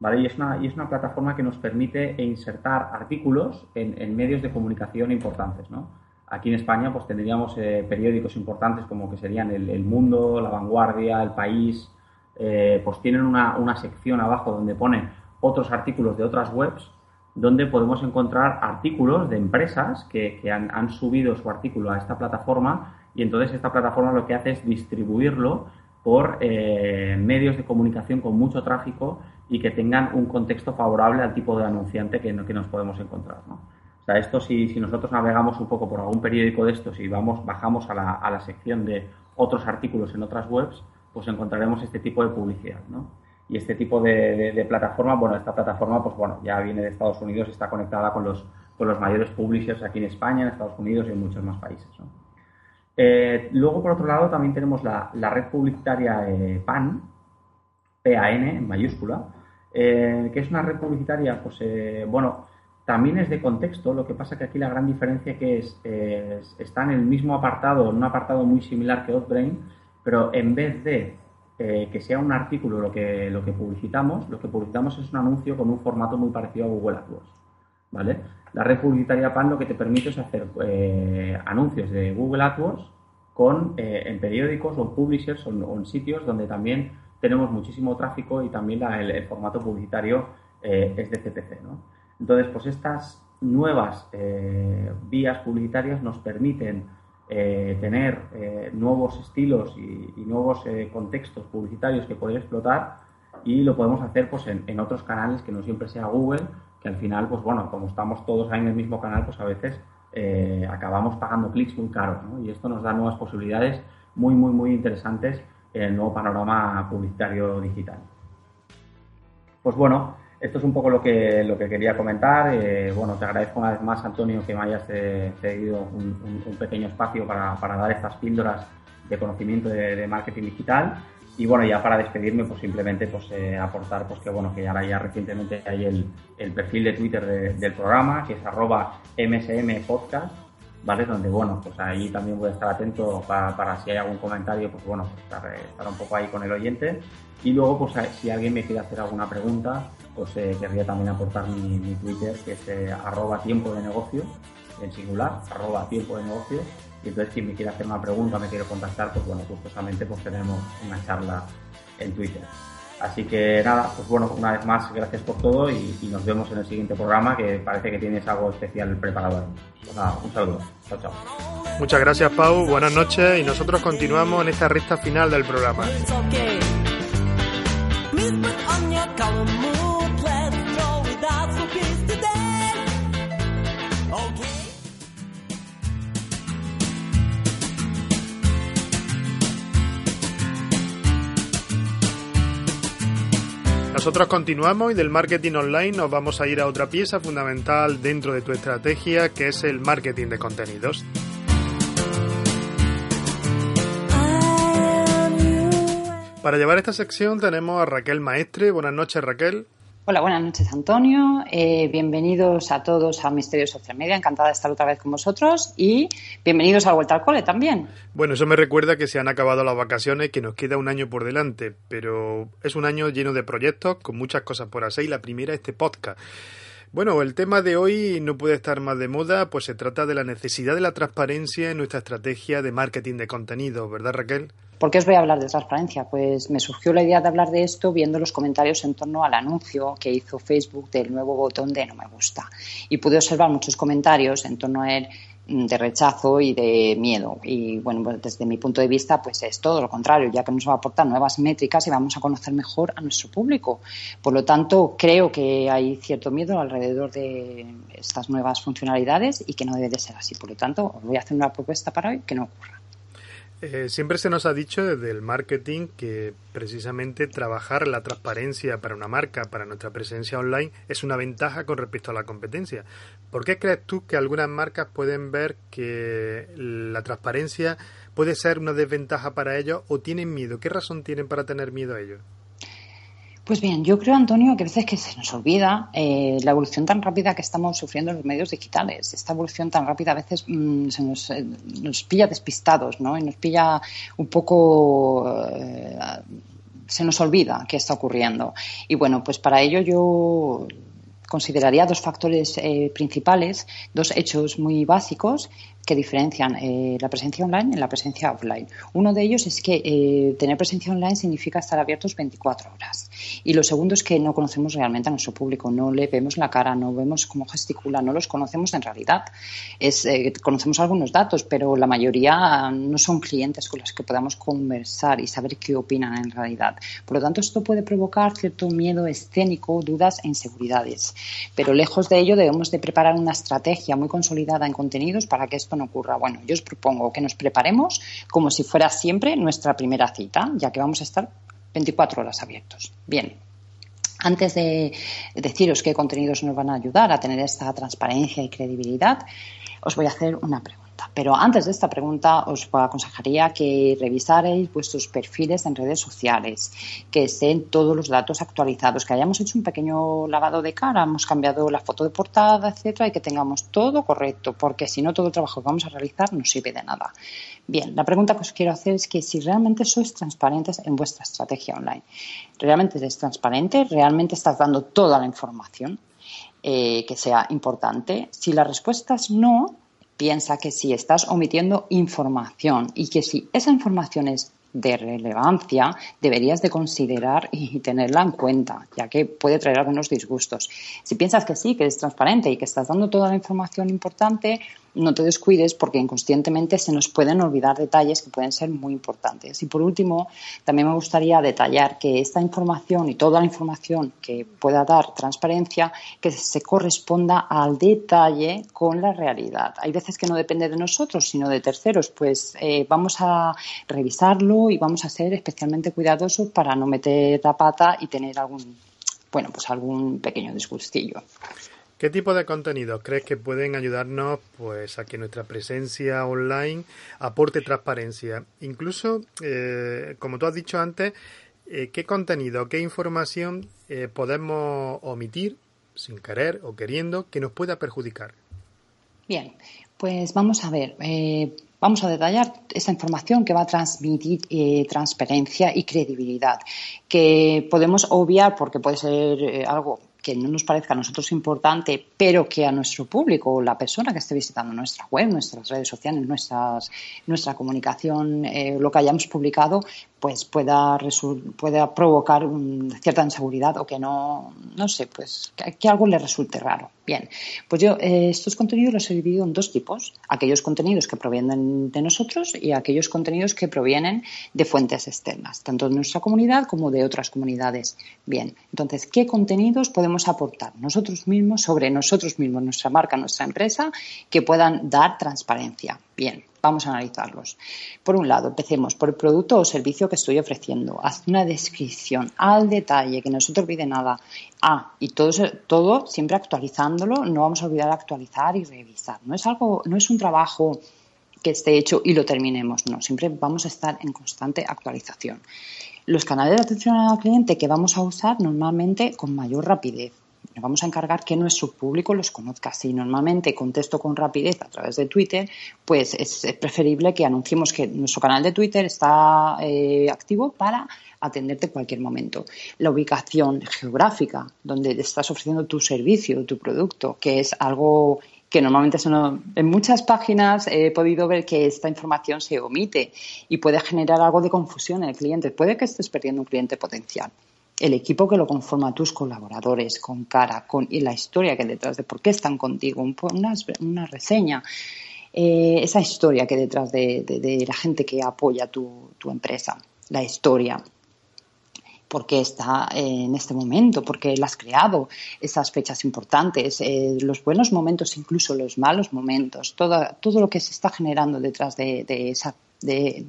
y es, una, y es una plataforma que nos permite insertar artículos en, medios de comunicación importantes, ¿no? Aquí en España pues tendríamos eh, periódicos importantes como que serían el, Mundo, La Vanguardia, El País, eh, pues tienen una, una, sección abajo donde ponen otros artículos de otras webs donde podemos encontrar artículos de empresas que, han, subido su artículo a esta plataforma y entonces esta plataforma lo que hace es distribuirlo por eh, medios de comunicación con mucho tráfico y que tengan un contexto favorable al tipo de anunciante que, que nos podemos encontrar. ¿no? O sea, esto si, si, nosotros navegamos un poco por algún periódico de estos y vamos, bajamos a la, a la sección de otros artículos en otras webs, pues encontraremos este tipo de publicidad. ¿no? Y este tipo de, de, plataforma, bueno, esta plataforma pues bueno, ya viene de Estados Unidos, está conectada con los, con los mayores publishers aquí en España, en Estados Unidos y en muchos más países. ¿no? Eh, luego, por otro lado, también tenemos la, red publicitaria eh, PAN, PAN en mayúscula, eh, que es una red publicitaria, pues, bueno, también es de contexto, lo que pasa que aquí la gran diferencia que es, está en el mismo apartado, en un apartado muy similar que Outbrain, pero en vez de que sea un artículo lo que, lo que publicitamos, lo que publicitamos es un anuncio con un formato muy parecido a Google AdWords, ¿vale? La red publicitaria PAN lo que te permite es hacer eh, anuncios de Google AdWords con, eh, en periódicos o en publishers o en, sitios donde también tenemos muchísimo tráfico y también el, formato publicitario eh, es de CPC. Entonces, pues estas nuevas vías publicitarias nos permiten tener nuevos estilos y, nuevos contextos publicitarios que poder explotar y lo podemos hacer pues, en, en otros canales que no siempre sea Google al final, pues bueno, como estamos todos ahí en el mismo canal, pues a veces eh, acabamos pagando clics muy caros, ¿no? Y esto nos da nuevas posibilidades muy, muy, muy interesantes el nuevo panorama publicitario digital. Pues bueno, esto es un poco lo que, lo que quería comentar. Eh, bueno, te agradezco una vez más, Antonio, que me hayas eh, cedido un, pequeño espacio para, para, dar estas píldoras de conocimiento de, marketing digital. Y bueno, ya para despedirme, pues simplemente pues, eh, aportar pues que bueno, que ahora ya recientemente hay el, el perfil de Twitter del programa, que es arroba msmpodcast, ¿vale? Donde bueno, pues ahí también voy a estar atento para, para si hay algún comentario, pues bueno, pues estar, un poco ahí con el oyente. Y luego, pues si alguien me quiere hacer alguna pregunta, pues eh, querría también aportar mi, Twitter, que es eh, arroba tiempo de negocio, en singular, arroba tiempo de negocio. Y entonces quien me quiere hacer una pregunta, me quiere contactar, pues bueno, justamente pues tenemos una charla en Twitter. Así que nada, pues bueno, una vez más, gracias por todo y, nos vemos en el siguiente programa que parece que tienes algo especial preparado. Pues nada, un saludo. Chao, chao. Muchas gracias, Pau. Buenas noches y nosotros continuamos en esta recta final del programa. Nosotros continuamos y del marketing online nos vamos a ir a otra pieza fundamental dentro de tu estrategia que es el marketing de contenidos. Para llevar esta sección tenemos a Raquel Maestre. Buenas noches Raquel. Hola, buenas noches Antonio. Eh, bienvenidos a todos a Misterio Social Media. Encantada de estar otra vez con vosotros y bienvenidos a Vuelta al Cole también. Bueno, eso me recuerda que se han acabado las vacaciones, que nos queda un año por delante, pero es un año lleno de proyectos, con muchas cosas por hacer y la primera este podcast. Bueno, el tema de hoy no puede estar más de moda, pues se trata de la necesidad de la transparencia en nuestra estrategia de marketing de contenido, ¿verdad Raquel? ¿Por qué os voy a hablar de transparencia? Pues me surgió la idea de hablar de esto viendo los comentarios en torno al anuncio que hizo Facebook del nuevo botón de no me gusta. Y pude observar muchos comentarios en torno a él mm, de rechazo y de miedo. Y bueno, pues desde mi punto de vista, pues es todo lo contrario, ya que nos va a aportar nuevas métricas y vamos a conocer mejor a nuestro público. Por lo tanto, creo que hay cierto miedo alrededor de estas nuevas funcionalidades y que no debe de ser así. Por lo tanto, os voy a hacer una propuesta para hoy que no ocurra. Eh, siempre se nos ha dicho desde el marketing que precisamente trabajar la transparencia para una marca, para nuestra presencia online, es una ventaja con respecto a la competencia. ¿Por qué crees tú que algunas marcas pueden ver que la transparencia puede ser una desventaja para ellos o tienen miedo? ¿Qué razón tienen para tener miedo a ellos? Pues bien, yo creo, Antonio, que a veces que se nos olvida eh, la evolución tan rápida que estamos sufriendo en los medios digitales. Esta evolución tan rápida a veces mm, se nos, eh, nos, pilla despistados, ¿no? Y nos pilla un poco... Eh, se nos olvida qué está ocurriendo. Y bueno, pues para ello yo consideraría dos factores principales, dos hechos muy básicos que diferencian eh, la presencia online y la presencia offline. Uno de ellos es que eh, tener presencia online significa estar abiertos 24 horas. Y lo segundo es que no conocemos realmente a nuestro público, no le vemos la cara, no vemos cómo gesticula, no los conocemos en realidad. Es, eh, conocemos algunos datos, pero la mayoría no son clientes con los que podamos conversar y saber qué opinan en realidad. Por lo tanto, esto puede provocar cierto miedo escénico, dudas e inseguridades. Pero lejos de ello, debemos de preparar una estrategia muy consolidada en contenidos para que esto no ocurra? Bueno, yo os propongo que nos preparemos como si fuera siempre nuestra primera cita, ya que vamos a estar 24 horas abiertos. Bien, antes de deciros qué contenidos nos van a ayudar a tener esta transparencia y credibilidad, os voy a hacer una pregunta. Pero antes de esta pregunta os aconsejaría que revisarais vuestros perfiles en redes sociales, que estén todos los datos actualizados, que hayamos hecho un pequeño lavado de cara, hemos cambiado la foto de portada, etcétera, y que tengamos todo correcto, porque si no todo el trabajo que vamos a realizar no sirve de nada. Bien, la pregunta que os quiero hacer es que si realmente sois transparentes en vuestra estrategia online, ¿realmente es transparente? ¿Realmente estás dando toda la información eh, que sea importante? Si la respuesta es no, piensa que si estás omitiendo información y que si esa información es de relevancia, deberías de considerar y tenerla en cuenta, ya que puede traer algunos disgustos. Si piensas que sí, que es transparente y que estás dando toda la información importante, no te descuides porque inconscientemente se nos pueden olvidar detalles que pueden ser muy importantes. Y por último, también me gustaría detallar que esta información y toda la información que pueda dar transparencia, que se corresponda al detalle con la realidad. Hay veces que no depende de nosotros, sino de terceros. Pues eh, vamos a revisarlo y vamos a ser especialmente cuidadosos para no meter la pata y tener algún bueno, pues algún pequeño disgustillo. ¿Qué tipo de contenidos crees que pueden ayudarnos pues, a que nuestra presencia online aporte transparencia? Incluso, eh, como tú has dicho antes, eh, ¿qué contenido, qué información eh, podemos omitir sin querer o queriendo que nos pueda perjudicar? Bien, pues vamos a ver. Vamos a detallar esta información que va a transmitir transparencia y credibilidad, que podemos obviar porque puede ser algo que no nos parezca a nosotros importante, pero que a nuestro público o la persona que esté visitando nuestra web, nuestras redes sociales, nuestras, nuestra comunicación, eh, lo que hayamos publicado, pues pueda, pueda provocar cierta inseguridad o que no, no sé, pues que, algo le resulte raro. Bien, pues yo eh, estos contenidos los he dividido en dos tipos, aquellos contenidos que provienen de nosotros y aquellos contenidos que provienen de fuentes externas, tanto de nuestra comunidad como de otras comunidades. Bien, entonces, ¿qué contenidos podemos aportar nosotros mismos sobre nosotros mismos, nuestra marca, nuestra empresa, que puedan dar transparencia? Bien, Vamos a analizarlos. Por un lado, empecemos por el producto o servicio que estoy ofreciendo. Haz una descripción al detalle, que no se te olvide nada. Ah, y todo, todo siempre actualizándolo, no vamos a olvidar actualizar y revisar. No es algo, no es un trabajo que esté hecho y lo terminemos, no, siempre vamos a estar en constante actualización. Los canales de atención al cliente que vamos a usar normalmente con mayor rapidez nos vamos a encargar que nuestro público los conozca. Si normalmente contesto con rapidez a través de Twitter, pues es preferible que anunciemos que nuestro canal de Twitter está eh, activo para atenderte en cualquier momento. La ubicación geográfica, donde estás ofreciendo tu servicio, tu producto, que es algo que normalmente son, en muchas páginas he podido ver que esta información se omite y puede generar algo de confusión en el cliente. Puede que estés perdiendo un cliente potencial el equipo que lo conforma, tus colaboradores, con cara, con y la historia que detrás de por qué están contigo, una, una reseña, eh, esa historia que detrás de, la gente que apoya tu, empresa, la historia. ¿Por qué está en este momento? ¿Por qué la has creado? Esas fechas importantes, eh, los buenos momentos, incluso los malos momentos, todo, todo lo que se está generando detrás de, esa, de,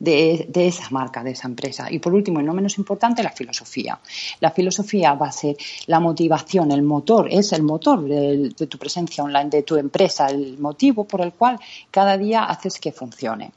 de, esa marca, de esa empresa. Y por último, y no menos importante, la filosofía. La filosofía va a ser la motivación, el motor, es el motor de, tu presencia online, de tu empresa, el motivo por el cual cada día haces que funcione.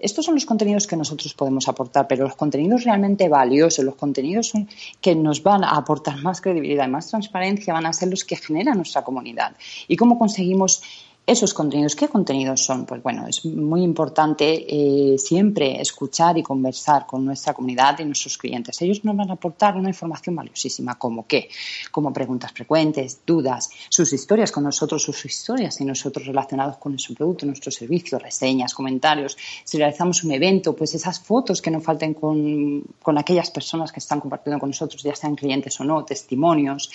Estos son los contenidos que nosotros podemos aportar, pero los contenidos realmente valiosos, los contenidos que nos van a aportar más credibilidad y más transparencia van a ser los que generan nuestra comunidad. ¿Y cómo conseguimos esos contenidos, ¿qué contenidos son? Pues bueno, es muy importante eh, siempre escuchar y conversar con nuestra comunidad y nuestros clientes. Ellos nos van a aportar una información valiosísima, como qué, como preguntas frecuentes, dudas, sus historias con nosotros, sus historias y nosotros relacionados con nuestro producto, nuestro servicio, reseñas, comentarios. Si realizamos un evento, pues esas fotos que no falten con, con aquellas personas que están compartiendo con nosotros, ya sean clientes o no, testimonios.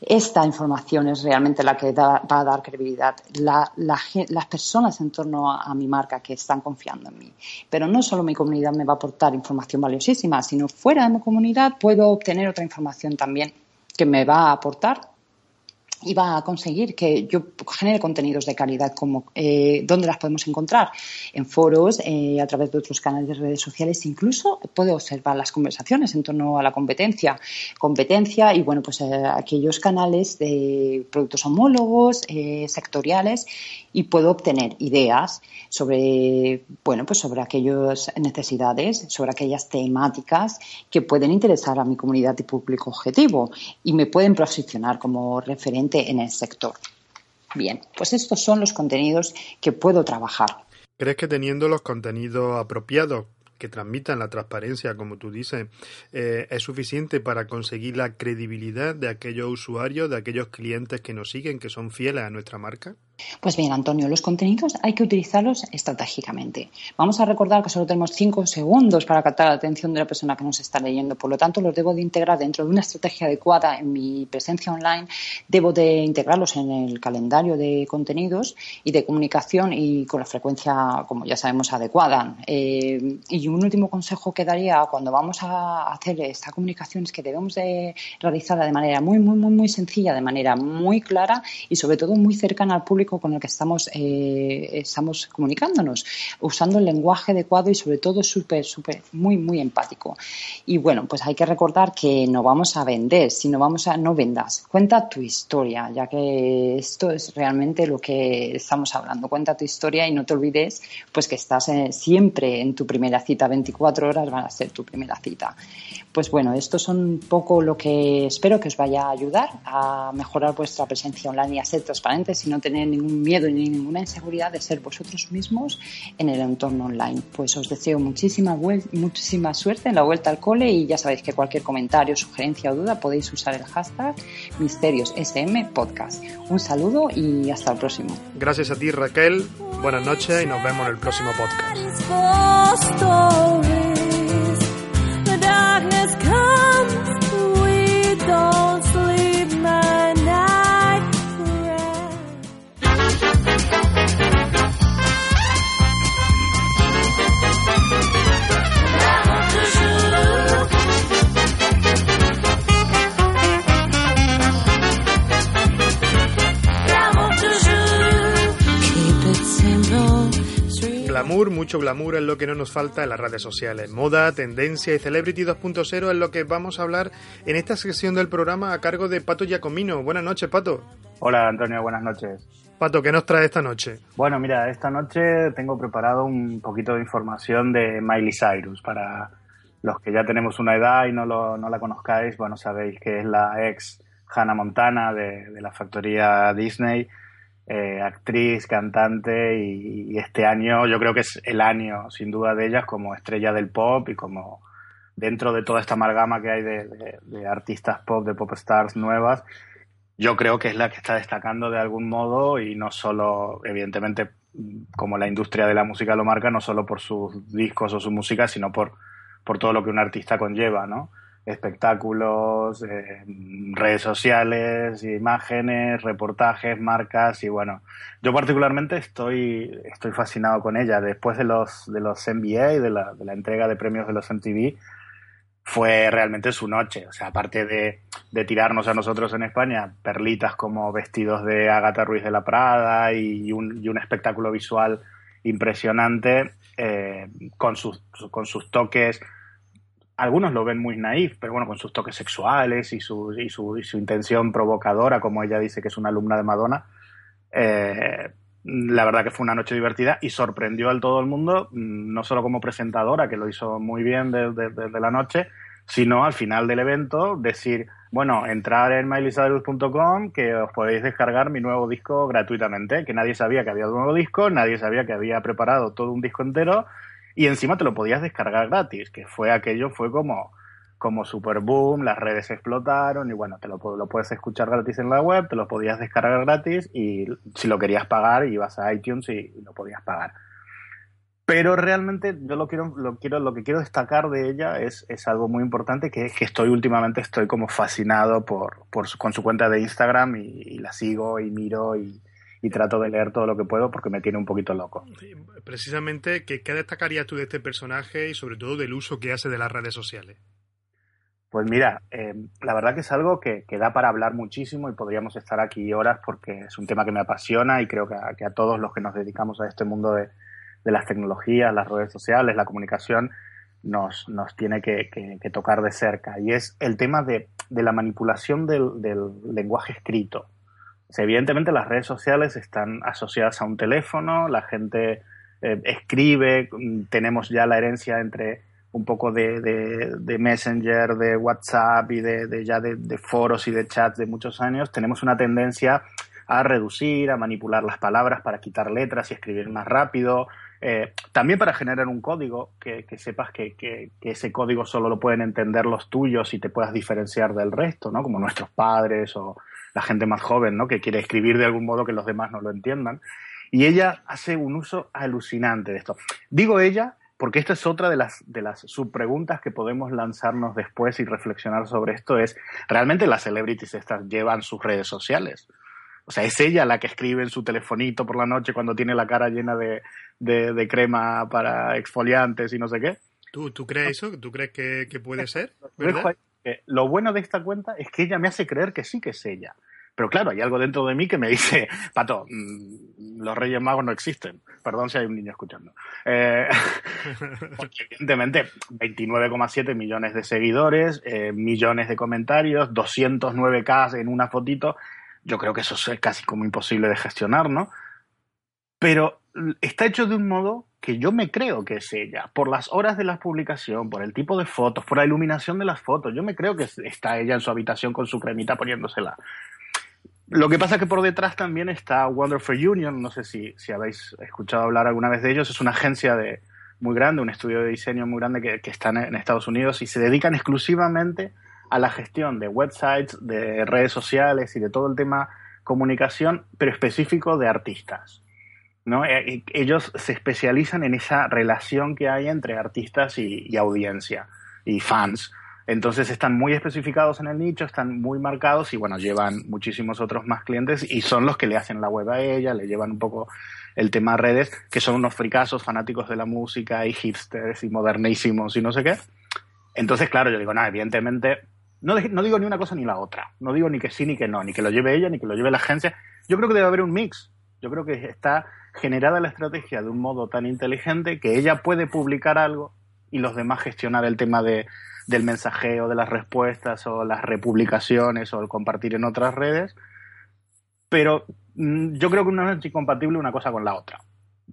Esta información es realmente la que va a dar credibilidad. las personas en torno a, mi marca que están confiando en mí. Pero no solo mi comunidad me va a aportar información valiosísima, sino fuera de mi comunidad puedo obtener otra información también que me va a aportar va a conseguir que yo genere contenidos de calidad como eh, dónde las podemos encontrar en foros eh, a través de otros canales de redes sociales incluso puedo observar las conversaciones en torno a la competencia competencia y bueno pues eh, aquellos canales de productos homólogos eh, sectoriales y puedo obtener ideas sobre bueno pues sobre aquellas necesidades sobre aquellas temáticas que pueden interesar a mi comunidad y público objetivo y me pueden posicionar como referente en el sector. Bien, pues estos son los contenidos que puedo trabajar. ¿Crees que teniendo los contenidos apropiados que transmitan la transparencia, como tú dices, eh, es suficiente para conseguir la credibilidad de aquellos usuarios, de aquellos clientes que nos siguen, que son fieles a nuestra marca? Pues bien, Antonio, los contenidos hay que utilizarlos estratégicamente. Vamos a recordar que solo tenemos cinco segundos para captar la atención de la persona que nos está leyendo. Por lo tanto, los debo de integrar dentro de una estrategia adecuada en mi presencia online. Debo de integrarlos en el calendario de contenidos y de comunicación y con la frecuencia, como ya sabemos, adecuada. Eh, y un último consejo que daría cuando vamos a hacer esta comunicación es que debemos de realizarla de manera muy, muy, muy, muy sencilla, de manera muy clara y sobre todo muy cercana al público público con el que estamos, eh, estamos comunicándonos, usando el lenguaje adecuado y sobre todo súper, súper, muy, muy empático. Y bueno, pues hay que recordar que no vamos a vender, sino vamos a no vendas. Cuenta tu historia, ya que esto es realmente lo que estamos hablando. Cuenta tu historia y no te olvides pues que estás eh, siempre en tu primera cita, 24 horas van a ser tu primera cita. Pues bueno, esto son un poco lo que espero que os vaya a ayudar a mejorar vuestra presencia online y a ser transparentes y no tener ningún miedo ni ninguna inseguridad de ser vosotros mismos en el entorno online. Pues os deseo muchísima, muchísima suerte en la vuelta al cole y ya sabéis que cualquier comentario, sugerencia o duda podéis usar el hashtag MisteriosSM Podcast. Un saludo y hasta el próximo. Gracias a ti Raquel, buenas noches y nos vemos en el próximo podcast. Glamour, mucho glamour es lo que no nos falta en las redes sociales. Moda, tendencia y Celebrity 2.0 es lo que vamos a hablar en esta sección del programa a cargo de Pato Giacomino. Buenas noches, Pato. Hola, Antonio, buenas noches. Pato, ¿qué nos trae esta noche? Bueno, mira, esta noche tengo preparado un poquito de información de Miley Cyrus. Para los que ya tenemos una edad y no, no la conozcáis, bueno, sabéis que es la ex Hannah Montana de, de la factoría Disney eh, actriz, cantante y, este año yo creo que es el año sin duda de ellas como estrella del pop y como dentro de toda esta amalgama que hay de, artistas pop, de pop stars nuevas, yo creo que es la que está destacando de algún modo y no solo, evidentemente, como la industria de la música lo marca, no solo por sus discos o su música, sino por, por todo lo que un artista conlleva, ¿no? Espectáculos, eh, redes sociales, imágenes, reportajes, marcas y bueno, yo particularmente estoy, estoy fascinado con ella. Después de los, de los NBA y de la, de la entrega de premios de los MTV, fue realmente su noche. O sea, aparte de, tirarnos a nosotros en España perlitas como vestidos de Agatha Ruiz de la Prada y, un, y un espectáculo visual impresionante eh, con, sus, con sus toques algunos lo ven muy naif, pero bueno, con sus toques sexuales y su, y su, y su intención provocadora, como ella dice que es una alumna de Madonna, eh, la verdad que fue una noche divertida y sorprendió al todo el mundo, mm, no solo como presentadora, que lo hizo muy bien desde de, la noche, sino al final del evento decir, bueno, entrar en mileycyrus.com que os podéis descargar mi nuevo disco gratuitamente, que nadie sabía que había un nuevo disco, nadie sabía que había preparado todo un disco entero y encima te lo podías descargar gratis, que fue aquello, fue como, como super boom, las redes explotaron y bueno, te lo, lo puedes escuchar gratis en la web, te lo podías descargar gratis y si lo querías pagar ibas a iTunes y, lo podías pagar. Pero realmente yo lo quiero, lo quiero, lo que quiero destacar de ella es, es algo muy importante que es que estoy últimamente estoy como fascinado por, por con su cuenta de Instagram y la sigo y miro y, y trato de leer todo lo que puedo porque me tiene un poquito loco. Precisamente, ¿qué, destacarías tú de este personaje y sobre todo del uso que hace de las redes sociales? Pues mira, eh, la verdad que es algo que, da para hablar muchísimo y podríamos estar aquí horas porque es un tema que me apasiona y creo que a, todos los que nos dedicamos a este mundo de, las tecnologías, las redes sociales, la comunicación, nos, nos tiene que, tocar de cerca. Y es el tema de, la manipulación del, del lenguaje escrito evidentemente las redes sociales están asociadas a un teléfono, la gente eh, escribe, tenemos ya la herencia entre un poco de, de, Messenger, de WhatsApp y de, ya de, foros y de chats de muchos años, tenemos una tendencia a reducir, a manipular las palabras para quitar letras y escribir más rápido, eh, también para generar un código que, sepas que, que, ese código solo lo pueden entender los tuyos y te puedas diferenciar del resto, ¿no? Como nuestros padres o, la gente más joven, ¿no? Que quiere escribir de algún modo que los demás no lo entiendan. Y ella hace un uso alucinante de esto. Digo ella porque esta es otra de las, de las subpreguntas que podemos lanzarnos después y reflexionar sobre esto, es, ¿realmente las celebrities estas llevan sus redes sociales? O sea, ¿es ella la que escribe en su telefonito por la noche cuando tiene la cara llena de, de, crema para exfoliantes y no sé qué? ¿Tú, tú crees eso? ¿Tú crees que, que puede ser? lo bueno de esta cuenta es que ella me hace creer que sí que es ella. Pero claro, hay algo dentro de mí que me dice, Pato, mm, los Reyes Magos no existen. Perdón si hay un niño escuchando. Eh, porque evidentemente, 29,7 millones de seguidores, eh, millones de comentarios, 209K en una fotito. Yo creo que eso es casi como imposible de gestionar, ¿no? Pero está hecho de un modo que yo me creo que es ella, por las horas de la publicación, por el tipo de fotos, por la iluminación de las fotos. Yo me creo que está ella en su habitación con su cremita poniéndosela. Lo que pasa es que por detrás también está Wonderful Union, no sé si, si habéis escuchado hablar alguna vez de ellos, es una agencia de, muy grande, un estudio de diseño muy grande que, que está en Estados Unidos y se dedican exclusivamente a la gestión de websites, de redes sociales y de todo el tema comunicación, pero específico de artistas. ¿no? Eh, ellos se especializan en esa relación que hay entre artistas y, audiencia y fans. Entonces están muy especificados en el nicho, están muy marcados y bueno, llevan muchísimos otros más clientes y son los que le hacen la web a ella, le llevan un poco el tema redes, que son unos fricazos fanáticos de la música y hipsters y modernísimos y no sé qué. Entonces, claro, yo digo, no, evidentemente, no, no digo ni una cosa ni la otra. No digo ni que sí ni que no, ni que lo lleve ella ni que lo lleve la agencia. Yo creo que debe haber un mix. Yo creo que está generada la estrategia de un modo tan inteligente que ella puede publicar algo y los demás gestionar el tema de, del mensajeo, de las respuestas o las republicaciones o el compartir en otras redes. Pero mm, yo creo que no es incompatible una cosa con la otra.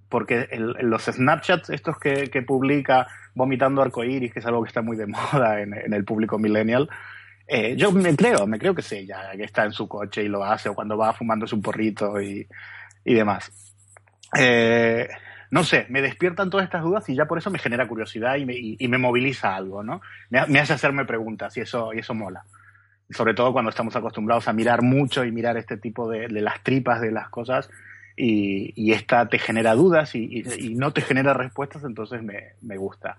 Porque los Snapchats, estos que, publica vomitando arcoíris, que es algo que está muy de moda en, el público millennial, eh, yo me creo, me creo que es ella, que está en su coche y lo hace, o cuando va fumándose un porrito y, y demás. Eh, no sé, me despiertan todas estas dudas y ya por eso me genera curiosidad y me, y, me moviliza algo, ¿no? Me, hace hacerme preguntas y eso, y eso mola. Sobre todo cuando estamos acostumbrados a mirar mucho y mirar este tipo de, las tripas de las cosas y, esta te genera dudas y, no te genera respuestas, entonces me, me, gusta.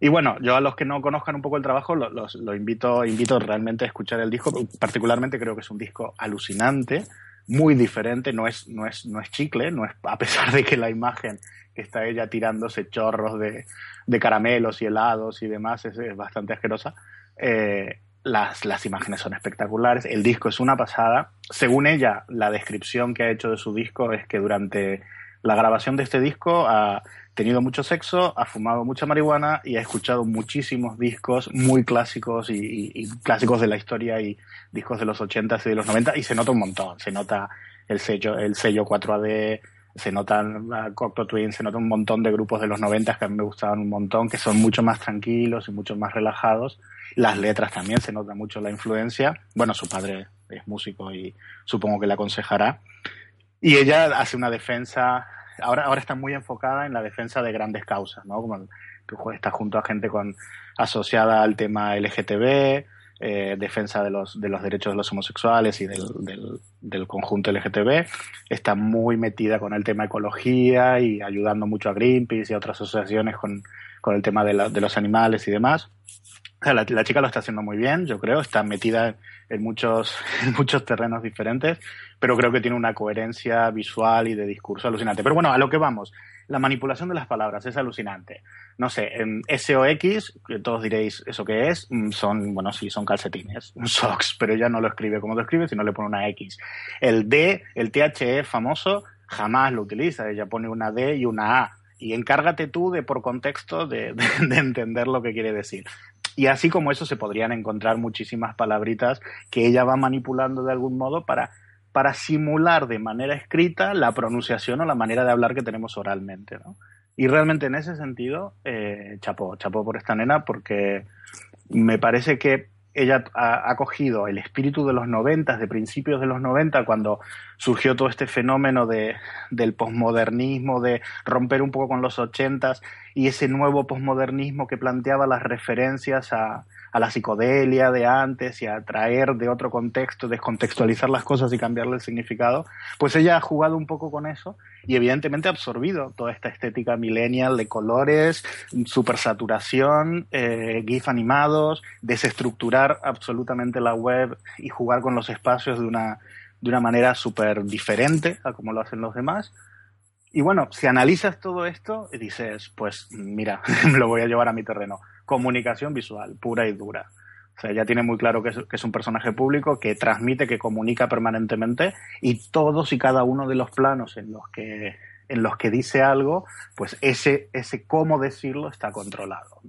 Y bueno, yo a los que no conozcan un poco el trabajo, los, lo invito, invito realmente a escuchar el disco. Particularmente creo que es un disco alucinante muy diferente, no es, no es, no es chicle, no es, a pesar de que la imagen que está ella tirándose chorros de, de caramelos y helados y demás es, bastante asquerosa. Eh, las, las, imágenes son espectaculares, el disco es una pasada. Según ella, la descripción que ha hecho de su disco es que durante la grabación de este disco ha tenido mucho sexo, ha fumado mucha marihuana y ha escuchado muchísimos discos muy clásicos y, clásicos de la historia y discos de los 80 y de los 90 y se nota un montón, se nota el sello, el sello 4AD, se notan Cocteau Twins, se nota un montón de grupos de los 90 que a mí me gustaban un montón, que son mucho más tranquilos y mucho más relajados. Las letras también se nota mucho la influencia. Bueno, su padre es músico y supongo que le aconsejará. Y ella hace una defensa, ahora, ahora está muy enfocada en la defensa de grandes causas, ¿no? Como que está junto a gente con, asociada al tema LGTB, eh, defensa de los, de los derechos de los homosexuales y del, del, conjunto LGTB. Está muy metida con el tema ecología y ayudando mucho a Greenpeace y a otras asociaciones con, con el tema de, de los animales y demás. La, la, chica lo está haciendo muy bien, yo creo, está metida en muchos, en muchos terrenos diferentes, pero creo que tiene una coherencia visual y de discurso alucinante. Pero bueno, a lo que vamos. La manipulación de las palabras es alucinante. No sé, en SOX, que todos diréis eso que es, mm, son, bueno, sí, son calcetines, socks, pero ella no lo escribe como lo escribe, sino le pone una X. El D, el THE famoso, jamás lo utiliza, ella pone una D y una A. Y encárgate tú de, por contexto, de, de entender lo que quiere decir. Y así como eso se podrían encontrar muchísimas palabritas que ella va manipulando de algún modo para, para simular de manera escrita la pronunciación o la manera de hablar que tenemos oralmente. ¿no? Y realmente en ese sentido, eh, chapó, chapó por esta nena porque me parece que ella ha, cogido el espíritu de los noventas, de principios de los 90, cuando surgió todo este fenómeno de, del posmodernismo, de romper un poco con los ochentas y ese nuevo posmodernismo que planteaba las referencias a, a la psicodelia de antes y a traer de otro contexto, descontextualizar las cosas y cambiarle el significado, pues ella ha jugado un poco con eso y evidentemente ha absorbido toda esta estética millennial de colores, supersaturación, eh, GIF animados, desestructurar absolutamente la web y jugar con los espacios de una, de una manera súper diferente a como lo hacen los demás. Y bueno, si analizas todo esto, dices, pues mira, lo voy a llevar a mi terreno comunicación visual, pura y dura. O sea, ella tiene muy claro que es, un personaje público, que transmite, que comunica permanentemente y todos y cada uno de los planos en los que, en los que dice algo, pues ese, ese cómo decirlo está controlado.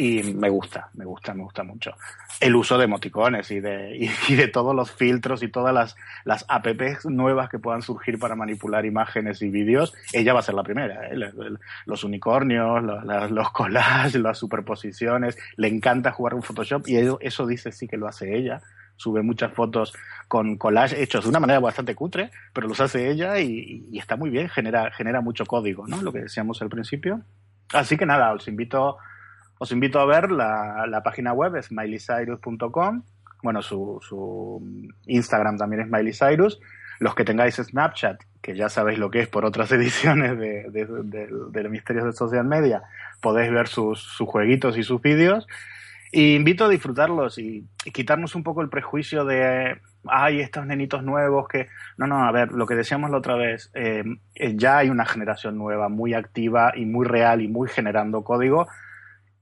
Y me gusta, me gusta, me gusta mucho. El uso de emoticones y de, y, de todos los filtros y todas las, las apps nuevas que puedan surgir para manipular imágenes y vídeos, ella va a ser la primera. ¿eh? Los unicornios, los, los collages, las superposiciones, le encanta jugar un Photoshop y eso, dice sí que lo hace ella. Sube muchas fotos con collage hechos de una manera bastante cutre, pero los hace ella y, y está muy bien, genera, genera mucho código, ¿no? Lo que decíamos al principio. Así que nada, os invito os invito a ver la, la página web, smileyscyrus.com. Bueno, su, su Instagram también es smileyscyrus. Los que tengáis Snapchat, que ya sabéis lo que es por otras ediciones de, de, los misterios de social media, podéis ver sus, sus jueguitos y sus vídeos. Y invito a disfrutarlos y, quitarnos un poco el prejuicio de, ay, estos nenitos nuevos que... No, no, a ver, lo que decíamos la otra vez, eh, eh, ya hay una generación nueva, muy activa y muy real y muy generando código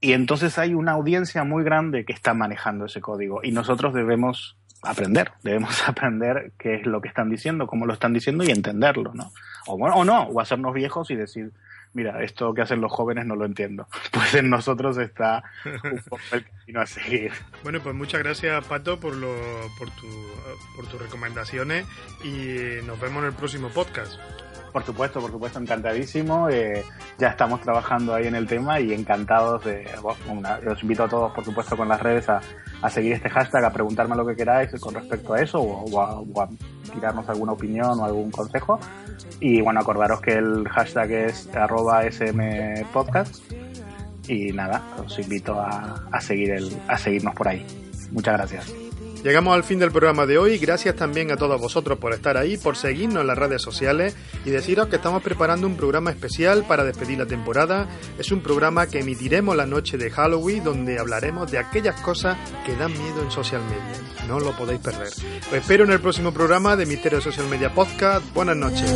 y entonces hay una audiencia muy grande que está manejando ese código y nosotros debemos aprender, debemos aprender qué es lo que están diciendo, cómo lo están diciendo y entenderlo, ¿no? O bueno, o no, o hacernos viejos y decir, mira, esto que hacen los jóvenes no lo entiendo. Pues en nosotros está un poco el camino a seguir. Bueno, pues muchas gracias, Pato, por, lo, por, tu, por tus recomendaciones y nos vemos en el próximo podcast. Por supuesto, por supuesto, encantadísimo. Eh, ya estamos trabajando ahí en el tema y encantados de. os invito a todos, por supuesto, con las redes a, seguir este hashtag, a preguntarme lo que queráis con respecto a eso o, a, tirarnos alguna opinión o algún consejo. Y bueno, acordaros que el hashtag es arroba smpodcast. Y nada, os invito a, a, seguir el, a seguirnos por ahí. Muchas gracias. Llegamos al fin del programa de hoy. Gracias también a todos vosotros por estar ahí, por seguirnos en las redes sociales y deciros que estamos preparando un programa especial para despedir la temporada. Es un programa que emitiremos la noche de Halloween donde hablaremos de aquellas cosas que dan miedo en social media. No lo podéis perder. Os espero en el próximo programa de Misterio Social Media Podcast. Buenas noches.